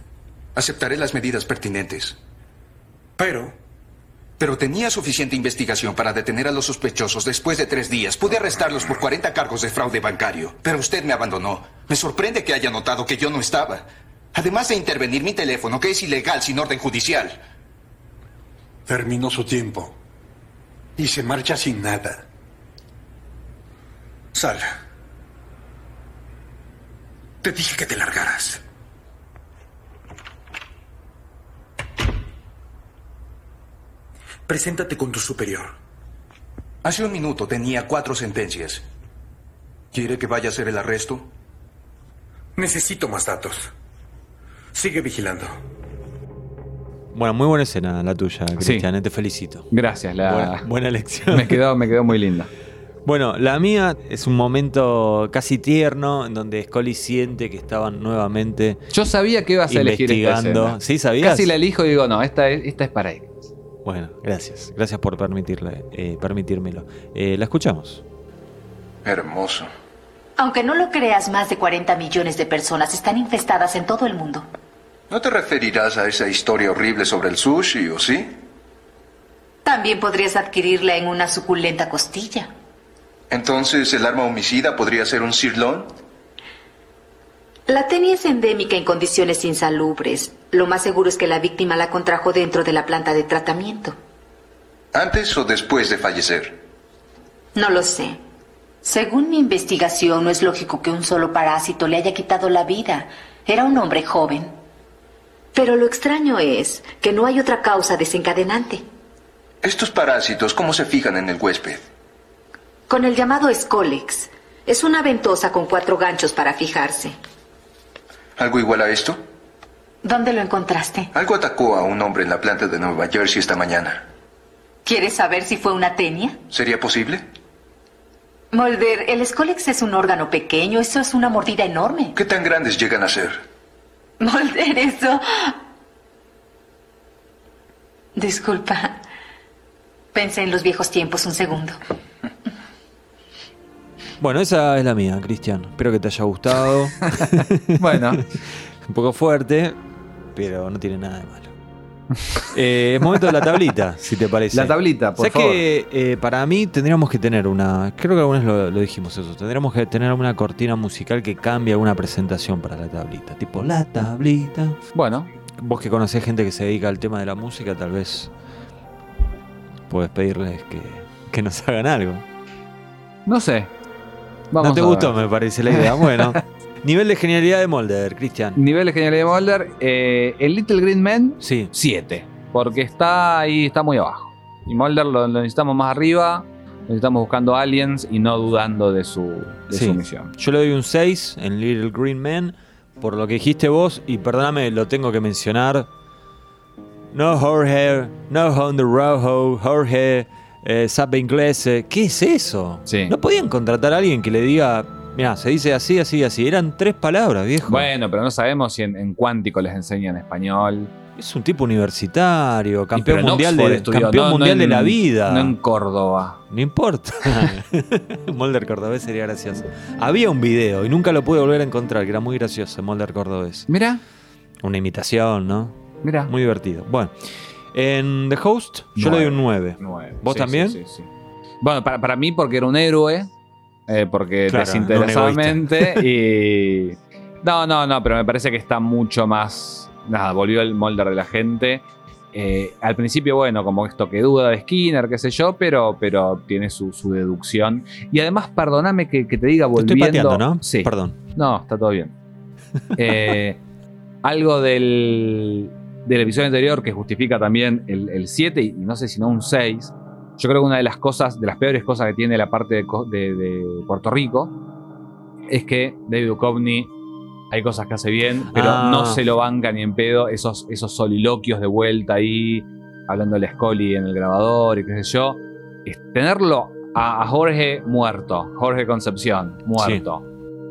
Aceptaré las medidas pertinentes. Pero Pero tenía suficiente investigación para detener a los sospechosos después de tres días. Pude arrestarlos por 40 cargos de fraude bancario. Pero usted me abandonó. Me sorprende que haya notado que yo no estaba. Además de intervenir mi teléfono, que es ilegal sin orden judicial. terminó su tiempo. Y se marcha sin nada. Sal. Te dije que te largaras. Preséntate con tu superior. Hace un minuto tenía cuatro sentencias. ¿Quiere que vaya a hacer el arresto? Necesito más datos. Sigue vigilando. Bueno, muy buena escena la tuya, Cristian, eh, te felicito. Gracias, la, Buena, buena elección. me, quedó, me quedó muy linda. Bueno, la mía es un momento casi tierno en donde Scully siente que estaban nuevamente Yo sabía que ibas a elegir esta escena. ¿Sí sabías? Casi la elijo y digo, no, esta es, esta es para él. Bueno, gracias. Gracias por permitirle, eh, permitírmelo. Eh, la escuchamos. Hermoso. Aunque no lo creas, más de 40 millones de personas están infestadas en todo el mundo. ¿No te referirás a esa historia horrible sobre el sushi, o sí? También podrías adquirirla en una suculenta costilla. Entonces, ¿el arma homicida podría ser un sirloin? La tenia es endémica en condiciones insalubres. Lo más seguro es que la víctima la contrajo dentro de la planta de tratamiento. ¿Antes o después de fallecer? No lo sé. Según mi investigación, no es lógico que un solo parásito le haya quitado la vida. Era un hombre joven. Pero lo extraño es que no hay otra causa desencadenante. Estos parásitos, ¿cómo se fijan en el huésped? Con el llamado Scolex. Es una ventosa con cuatro ganchos para fijarse. ¿Algo igual a esto? ¿Dónde lo encontraste? Algo atacó a un hombre en la planta de Nueva Jersey esta mañana. ¿Quieres saber si fue una tenia? ¿Sería posible? Mulder, el Scolex es un órgano pequeño. Eso es una mordida enorme. ¿Qué tan grandes llegan a ser? Mulder, eso... Disculpa. Pensé en los viejos tiempos un segundo. Bueno, esa es la mía, Cristian. Espero que te haya gustado. (laughs) Bueno, (laughs) un poco fuerte, pero no tiene nada de malo. Eh, es momento de la tablita, si te parece. La tablita, por ¿Sabes favor. que eh, para mí tendríamos que tener una. Creo que alguna vez lo, lo dijimos eso. Tendríamos que tener una cortina musical que cambie alguna presentación para la tablita. Tipo, la tablita. bueno, Vos que conocés gente que se dedica al tema de la música, tal vez puedes pedirles que, que nos hagan algo. no sé. Vamos no te gustó, ver. me parece la idea. Bueno, (laughs) nivel de genialidad de Molder, Cristian. Nivel de genialidad de Mulder. eh, el Little Green Man, Sí. 7. Porque está ahí, está muy abajo. Y Mulder lo, lo necesitamos más arriba. Necesitamos buscando aliens y no dudando de su, de Sí. su misión. Yo le doy un 6 en Little Green Man por lo que dijiste vos y perdóname, lo tengo que mencionar. No Jorge, no on the rojo, Jorge, eh, sabe inglés. eh, ¿Qué es eso? Sí. ¿No podían contratar a alguien que le diga Mirá, se dice así, así, así. Eran tres palabras, viejo. Bueno, pero no sabemos si en, en cuántico les enseñan español. Es un tipo universitario, campeón pero en mundial, Oxford de, estudió, campeón no- no mundial de en- la vida. No en Córdoba. No importa. (laughs) Molder cordobés sería gracioso. Había un video y nunca lo pude volver a encontrar, que era muy gracioso, Molder cordobés. Mira, Una imitación, ¿no? mira. Muy divertido. Bueno, en The Host yo le doy un 9. Nueve. ¿Vos Sí, también? sí, sí, sí. Bueno, para, para mí porque era un héroe, eh, porque Claro, desinteresadamente y... No, no, no, pero me parece que está mucho más... Nada, volvió el molder de la gente. Eh, al principio, bueno, como esto que duda de Skinner, qué sé yo, pero, pero tiene su, su deducción. Y además, perdóname que, que te diga Te volviendo... estoy pateando, ¿no? Sí. Perdón. No, está todo bien. Eh, (laughs) algo del, del episodio anterior que justifica también el, el 7 y no sé si no un 6. Yo creo que una de las cosas, de las peores cosas que tiene la parte de, de- de Puerto Rico es que David Duchovny hay cosas que hace bien, pero Ah. no se lo banca ni en pedo. Esos, esos soliloquios de vuelta ahí, hablando de Scully en el grabador y qué sé yo. Es tenerlo a, a Jorge muerto, Jorge Concepción muerto.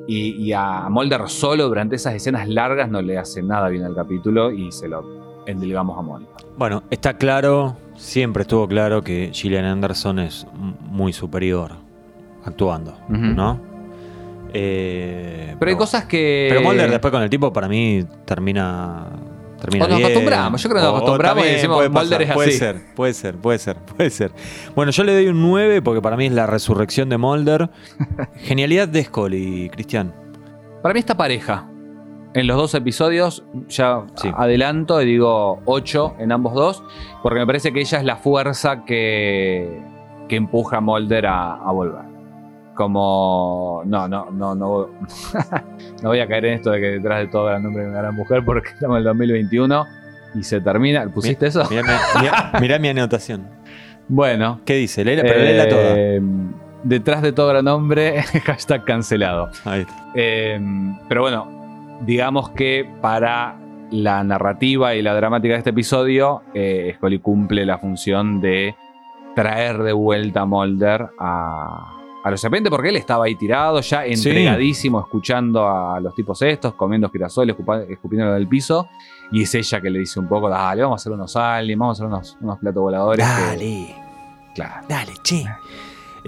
Y, y a Mulder solo durante esas escenas largas no le hace nada bien al capítulo y se lo endilgamos a Mulder. Bueno, está claro, siempre estuvo claro que Gillian Anderson es muy superior actuando. ¿no? Eh, Pero hay cosas que. Pero Mulder después con el tipo para mí termina. termina O nos bien. acostumbramos, yo creo que nos acostumbramos y decimos, puede Mulder es Puede así. ser, puede ser, puede ser, puede ser. Bueno, yo le doy un 9 porque para mí es la resurrección de Mulder. (laughs) Genialidad de Scully, Cristian. Para mí esta pareja. En los dos episodios, ya Sí. adelanto y digo 8 en ambos dos, porque me parece que ella es la fuerza que, que empuja a Mulder a, a volver. Como. No, no, no, no. no (laughs) voy a caer en esto de que detrás de todo el nombre de una gran mujer, porque estamos en el 2021 y se termina. ¿Pusiste eso? Mirá, mi- mirá- mirá mi anotación. Bueno. ¿Qué dice? Léela, pero léela toda. eh, Detrás de todo gran hombre, (laughs) hashtag cancelado. Ahí está. Eh, pero bueno, digamos que para la narrativa y la dramática de este episodio, eh, Scully cumple la función de traer de vuelta a Mulder a, a los serpientes, porque él estaba ahí tirado, ya entregadísimo, escuchando a los tipos estos, comiendo girasoles, escupiendo del piso. Y es ella que le dice un poco, dale, vamos a hacer unos aliens, vamos a hacer unos, unos platos voladores. que- Dale, claro. dale, che.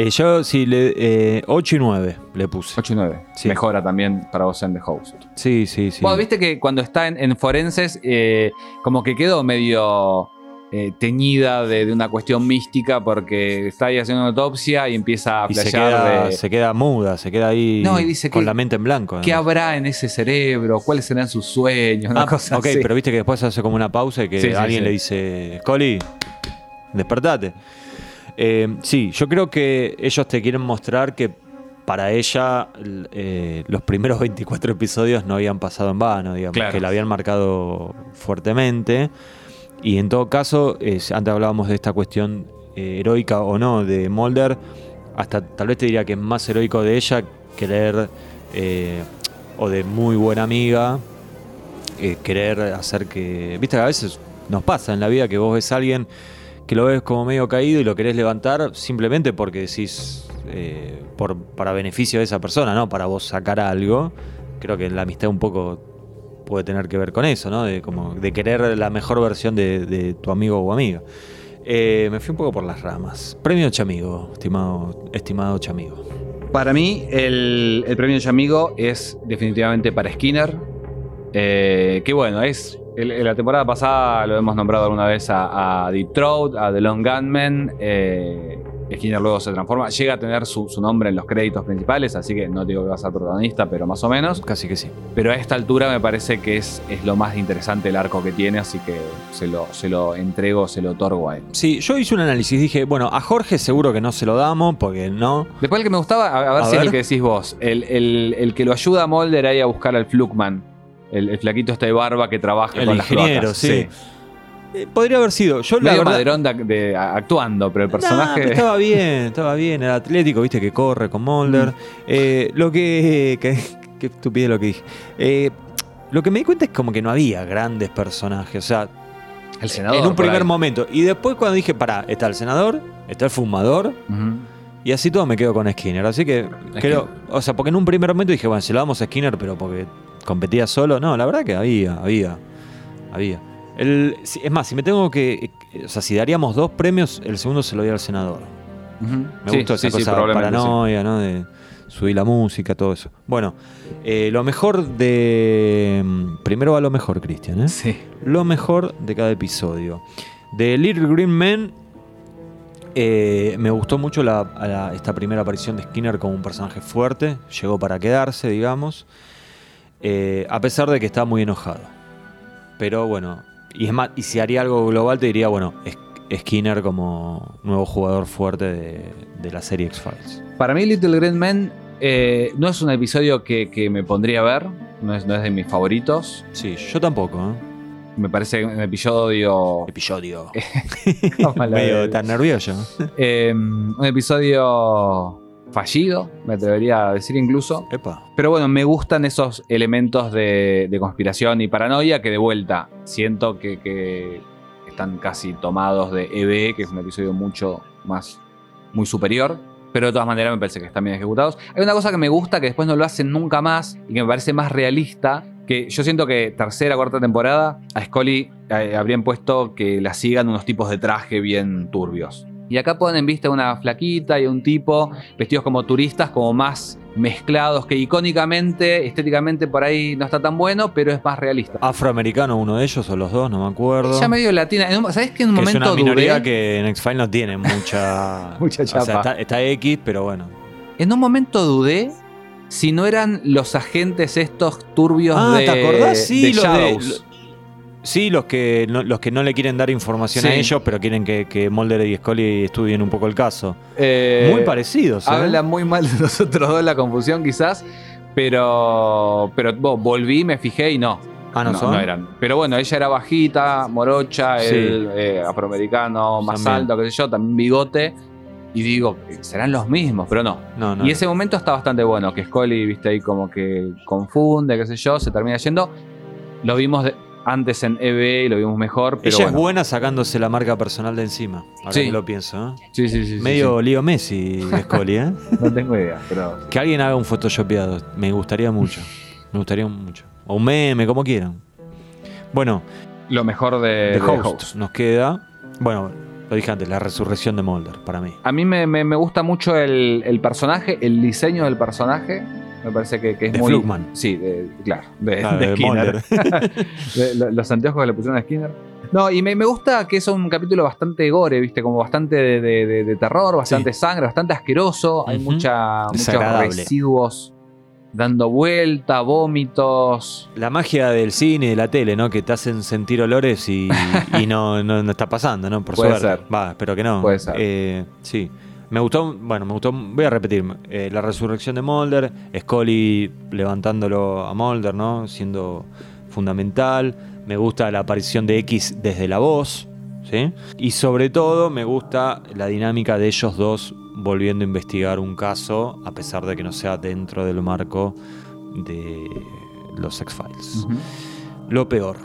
Eh, yo sí, le, eh, 8 y 9 le puse. 8 y 9. Sí. Mejora también para vos en The Host. Sí, sí, sí. Bueno, viste que cuando está en, en forenses, eh, como que quedó medio eh, teñida de, de una cuestión mística porque está ahí haciendo una autopsia y empieza a y se flashear queda, de se queda muda, se queda ahí No, y dice con que- la mente en blanco. qué habrá en ese cerebro, cuáles serán sus sueños, una Ah, cosa ok, así. pero viste que después hace como una pausa y que Sí, sí, alguien sí. le dice, Coli, despertate. Eh, sí, yo creo que ellos te quieren mostrar que para ella eh, los primeros (laughs) 24 episodios no habían pasado en vano, digamos, Claro. que la habían marcado fuertemente. Y en todo caso, antes hablábamos de esta cuestión eh, heroica o no de Mulder, hasta tal vez te diría que es más heroico de ella querer, eh, o de muy buena amiga, querer hacer que. Viste que a veces nos pasa en la vida que vos ves a alguien que lo ves como medio caído y lo querés levantar simplemente porque decís. eh, por, para beneficio de esa persona, ¿no? Para vos sacar algo. Creo que la amistad un poco puede tener que ver con eso, ¿no? De, como, de querer la mejor versión de, tu amigo o amiga. Eh, me fui un poco por las ramas. Premio Chamigo, estimado, estimado Chamigo. Para mí, el, el premio Yamigo es definitivamente para Skinner. Eh, que bueno, es. El- en la temporada pasada lo hemos nombrado alguna vez a, a Deep Throat, a The Long Gunman. eh, Skinner luego se transforma. Llega a tener su, su nombre en los créditos principales, así que no digo que va a ser protagonista, pero más o menos. Casi que sí. Pero a esta altura me parece que es, es lo más interesante el arco que tiene, así que se lo, se lo entrego, se lo otorgo a él. Sí, yo hice un análisis. Dije, bueno, a Jorge seguro que no se lo damos porque no. Después el que me gustaba, a, a ver A si es el que decís vos, el, el- el que lo ayuda a Mulder ahí a buscar al Flugman, el, el flaquito este de barba que trabaja El con las ingeniero, cloacas. sí. Eh, podría haber sido. Yo la verdad. de- de- actuando, pero el Nah, personaje... pero estaba bien, estaba bien. Era atlético, viste, que corre con Mulder. Eh, lo que. (laughs) que- Qué estupidez lo que dije. Eh, lo que me di cuenta es como que no había grandes personajes. O sea, el senador. en un primer ahí. momento. Y después cuando dije, pará, está el senador, está el fumador. Y así todo me quedo con Skinner. Así que creo, O sea, porque en un primer momento dije, bueno, se lo damos a Skinner, pero porque competía solo. No, la verdad que había, había, había. El, es más, si me tengo que. O sea, si daríamos dos premios, el segundo se lo doy al senador. Me Sí, gustó esa sí, sí, cosa probablemente paranoia, ¿no? De subir la música, todo eso. Bueno, eh, lo mejor de. Primero va lo mejor, Cristian, ¿eh? Sí. Lo mejor de cada episodio. De Little Green Men. eh, me gustó mucho la- la- esta primera aparición de Skinner como un personaje fuerte. Llegó para quedarse, digamos. Eh, a pesar de que está muy enojado. Pero bueno, y es más, y si haría algo global, te diría, bueno, Skinner como nuevo jugador fuerte de, de la serie X-Files. Para mí, Little Green Men eh, no es un episodio que, que me pondría a ver. No es, no es de mis favoritos. Sí, yo tampoco, ¿eh? Me parece un episodio. Episodio. (laughs) (laughs) Medio tan nervioso. eh, un episodio fallido, me atrevería a decir incluso. Epa. Pero bueno, me gustan esos elementos de, de conspiración y paranoia que de vuelta siento que, que están casi tomados de EB, que es un episodio mucho más, muy superior. Pero de todas maneras me parece que están bien ejecutados. Hay una cosa que me gusta que después no lo hacen nunca más y que me parece más realista. Que yo siento que tercera, cuarta temporada a Scully eh, habrían puesto que la sigan unos tipos de traje bien turbios. Y acá ponen, viste, una flaquita y un tipo vestidos como turistas, como más mezclados, que icónicamente, estéticamente por ahí no está tan bueno, pero es más realista. Afroamericano uno de ellos o los dos, no me acuerdo. Ya medio latina. En ¿Sabés que en un que es momento una minoría dudé? que en X-Files no tiene mucha... (laughs) Mucha O sea, chapa. está, está X, pero bueno. En un momento dudé si no eran los agentes estos turbios Ah, de, ¿te acordás? Sí, de- Shadows. Sí, los que no, los que no le quieren dar información a ellos, pero quieren que, que Mulder y Scully estudien un poco el caso. Eh, Muy parecidos, ¿eh? Habla muy mal de nosotros dos la confusión quizás, pero, pero volví, me fijé y no. Ah, ¿no son? eran. Pero bueno, ella era bajita, morocha, Sí. el eh, afroamericano más También. alto, qué sé yo, también bigote. Y digo, serán los mismos, pero no. No, no. y ese momento está bastante bueno, que Scully, viste ahí como que confunde, qué sé yo, se termina yendo. Lo vimos de- antes en EB y lo vimos mejor, pero Ella bueno. es buena sacándose la marca personal de encima. Ahora Sí. que lo pienso, ¿eh? Sí, sí, sí. sí, Medio Leo Messi, Scully, ¿eh? sí. (laughs) No tengo idea, pero... Que alguien haga un photoshopeado. Me gustaría mucho. Me gustaría mucho. O un meme, como quieran. Bueno, Lo mejor de, de Host, Host. nos queda. Bueno, lo dije antes, la resurrección de Mulder, para mí. A mí me, me- me gusta mucho el, el personaje, el diseño del personaje. Me parece que, que es De muy. Flugman. Sí, de- claro. De, Ah, de Skinner. (laughs) Los anteojos que le pusieron a Skinner. No, y me, me gusta que es un capítulo bastante gore, ¿viste? Como bastante de, terror, bastante sangre, bastante asqueroso. Hay mucha, muchos residuos dando vuelta, vómitos. La magia del cine y de la tele, ¿no? Que te hacen sentir olores y, y (laughs) no, no, no está pasando, ¿no? Por Puede suerte. ser. Va, espero que no. Puede ser. Eh, sí. Me gustó, bueno, me gustó, voy a repetir, eh, la resurrección de Mulder, Scully levantándolo a Mulder, ¿no? Siendo fundamental. Me gusta la aparición de X desde la voz, ¿sí? Y sobre todo me gusta la dinámica de ellos dos volviendo a investigar un caso, a pesar de que no sea dentro del marco de los X-Files. Lo peor.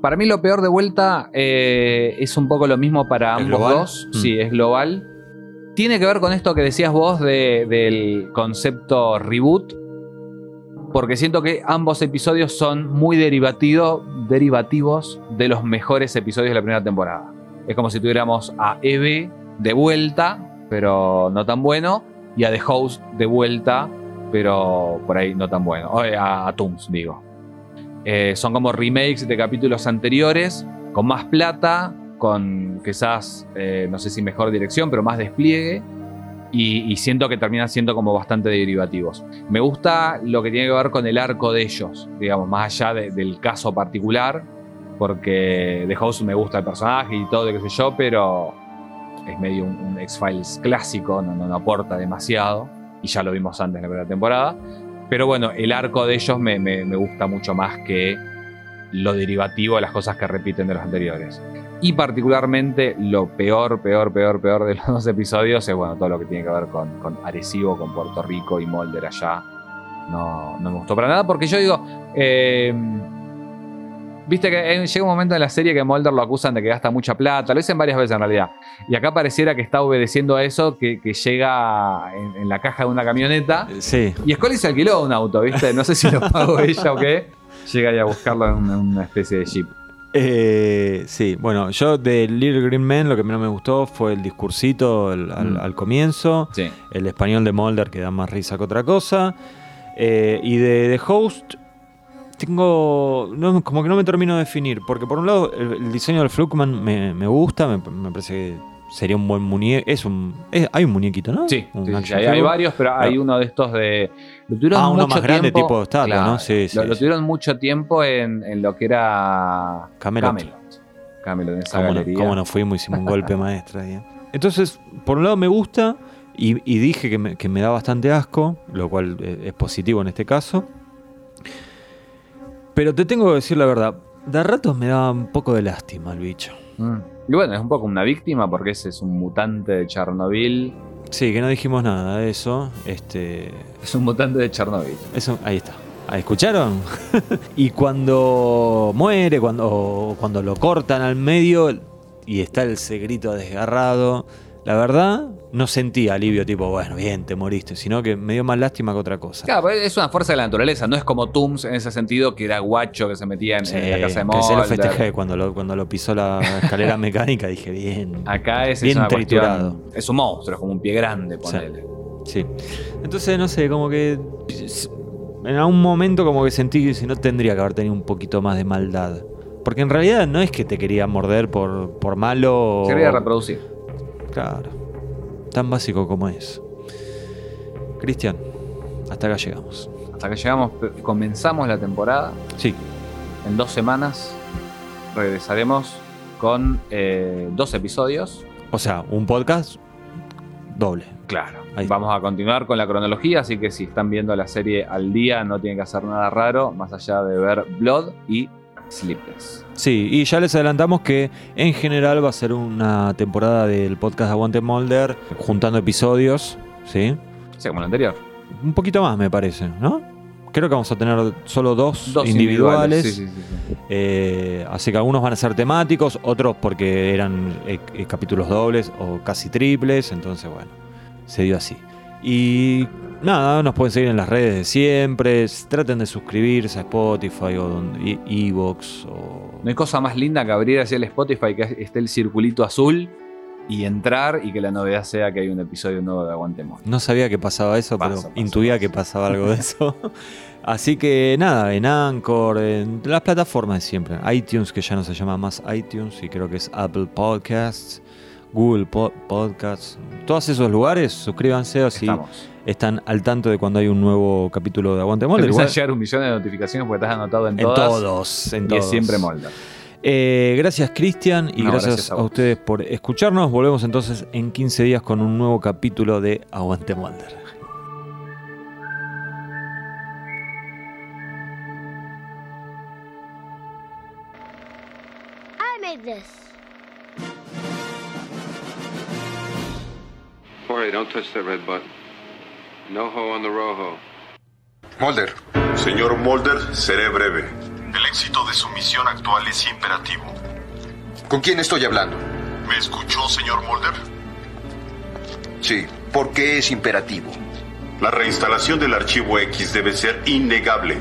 Para mí lo peor de vuelta eh, es un poco lo mismo para ¿Es ambos global? dos. Mm. Sí, es global. Tiene que ver con esto que decías vos de- del concepto reboot. Porque siento que ambos episodios son muy derivativo- derivativos de los mejores episodios de la primera temporada. Es como si tuviéramos a Eve de vuelta, pero no tan bueno, y a The Host de vuelta, pero por ahí no tan bueno. O, eh, a, a Tooms, digo. Eh, son como remakes de capítulos anteriores, con más plata, con quizás, eh, no sé si mejor dirección, pero más despliegue. Y, siento que terminan siendo como bastante derivativos. Me gusta lo que tiene que ver con el arco de ellos, digamos, más allá de- del caso particular, porque The House me gusta el personaje y todo, qué sé yo, pero es medio un, X-Files clásico, no, aporta demasiado, y ya lo vimos antes en la primera temporada. Pero bueno, el arco de ellos me, me- me gusta mucho más que lo derivativo de las cosas que repiten de los anteriores. Y particularmente lo peor, peor, peor, peor de los dos episodios es bueno, todo lo que tiene que ver con, con Arecibo, con Puerto Rico y Mulder allá. No, no me gustó para nada porque yo digo, eh, Viste que eh, llega un momento en la serie que Mulder lo acusan de que gasta mucha plata, lo dicen varias veces en realidad. Y acá pareciera que está obedeciendo a eso, que, que llega en, en la caja de una camioneta. Sí. Y Scully se alquiló un auto, ¿viste? No sé si lo pagó (laughs) ella o qué. Llega ahí a buscarlo en una, una especie de jeep. Eh, sí, bueno, yo de Little Green Men lo que menos me gustó fue el discursito al, al- Mm. al comienzo, Sí. el español de Mulder que da más risa que otra cosa. Eh, y de The Host, tengo. no, como que no me termino de definir, porque por un lado el, el diseño del Fluckman me, me gusta, me, me parece que sería un buen muñeco. Es un. es- hay un muñequito, ¿no? Sí, Un sí, hay, varios, pero hay Claro. uno de estos de. Lo tuvieron Ah, uno más grande, tipo estatua, ¿no? Sí, sí, Lo, lo tuvieron mucho tiempo en, en lo que era. Camelot. Camelot. Camelot, en esa ¿Cómo no, galería. cómo nos fuimos? Hicimos un golpe (laughs) maestro ahí. ¿eh? Entonces, por un lado me gusta y, y dije que me, que me da bastante asco, lo cual eh, es positivo en este caso. Pero te tengo que decir la verdad, de a ratos me da un poco de lástima el bicho. Mm. Y bueno, es un poco una víctima porque ese es un mutante de Chernobyl. Sí, que no dijimos nada de eso. Este, Es un mutante de Chernobyl. eso ahí está. Ah, ¿Escucharon? (laughs) y cuando muere, cuando, cuando lo cortan al medio y está ese grito desgarrado, la verdad no sentí alivio tipo, bueno, bien, te moriste, sino que me dio más lástima que otra cosa. Claro, pero es una fuerza de la naturaleza, no es como Tooms en ese sentido que era guacho que se metía en, Sí, en la casa de que se lo Mulder. festejé cuando lo, cuando lo pisó la escalera (laughs) mecánica, dije, bien. Acá es, es Bien una cuestión- triturado. Es un monstruo, es como un pie grande, ponele. Sí. Entonces, no sé, como que en algún momento como que sentí que si no tendría que haber tenido un poquito más de maldad. Porque en realidad no es que te quería morder por, por malo. o- Se quería reproducir. Claro. Tan básico como es. Cristian, hasta acá llegamos. Hasta que llegamos, comenzamos la temporada. Sí, En dos semanas regresaremos con eh, dos episodios. o sea, un podcast doble. Claro. Ahí. Vamos a continuar con la cronología, así que si están viendo la serie al día no tienen que hacer nada raro, más allá de ver Blood y Sleepless. Sí, y ya les adelantamos que en general va a ser una temporada del podcast Aguante Molder, juntando episodios, ¿sí? Sí, como el anterior. Un poquito más, me parece, ¿no? Creo que vamos a tener solo dos, Dos individuales. Sí, sí, sí, sí. Eh, así que algunos van a ser temáticos, otros porque eran eh, eh, capítulos dobles o casi triples. Entonces, bueno, se dio así. Y nada, nos pueden seguir en las redes de siempre. Traten de suscribirse a Spotify o Evox o. No hay cosa más linda que abrir hacia el Spotify que esté el circulito azul y entrar y que la novedad sea que hay un episodio nuevo de Aguantemos. No sabía que pasaba eso, pero intuía que pasaba algo de eso. (laughs) Así que nada, en Anchor, en las plataformas de siempre. iTunes, que ya no se llama más iTunes, y creo que es Apple Podcasts, Google Po- Podcasts. Todos esos lugares, suscríbanse así Estamos. están al tanto de cuando hay un nuevo capítulo de Aguante Te Molder. empiezan a llegar un millón de notificaciones porque estás anotado en, en todas. todos, en Y todos. es siempre Molder. Eh, gracias Cristian y No, gracias, gracias a ustedes por escucharnos. Volvemos entonces en 15 días con un nuevo capítulo de Aguante Molder. I made this. Jorge, don't touch that red button. No ho on the rojo. Mulder, Señor Mulder, seré breve. El éxito de su misión actual es imperativo. ¿con quién estoy hablando? ¿Me escuchó, señor Mulder? Sí, ¿por qué es imperativo? La reinstalación del archivo X debe ser innegable.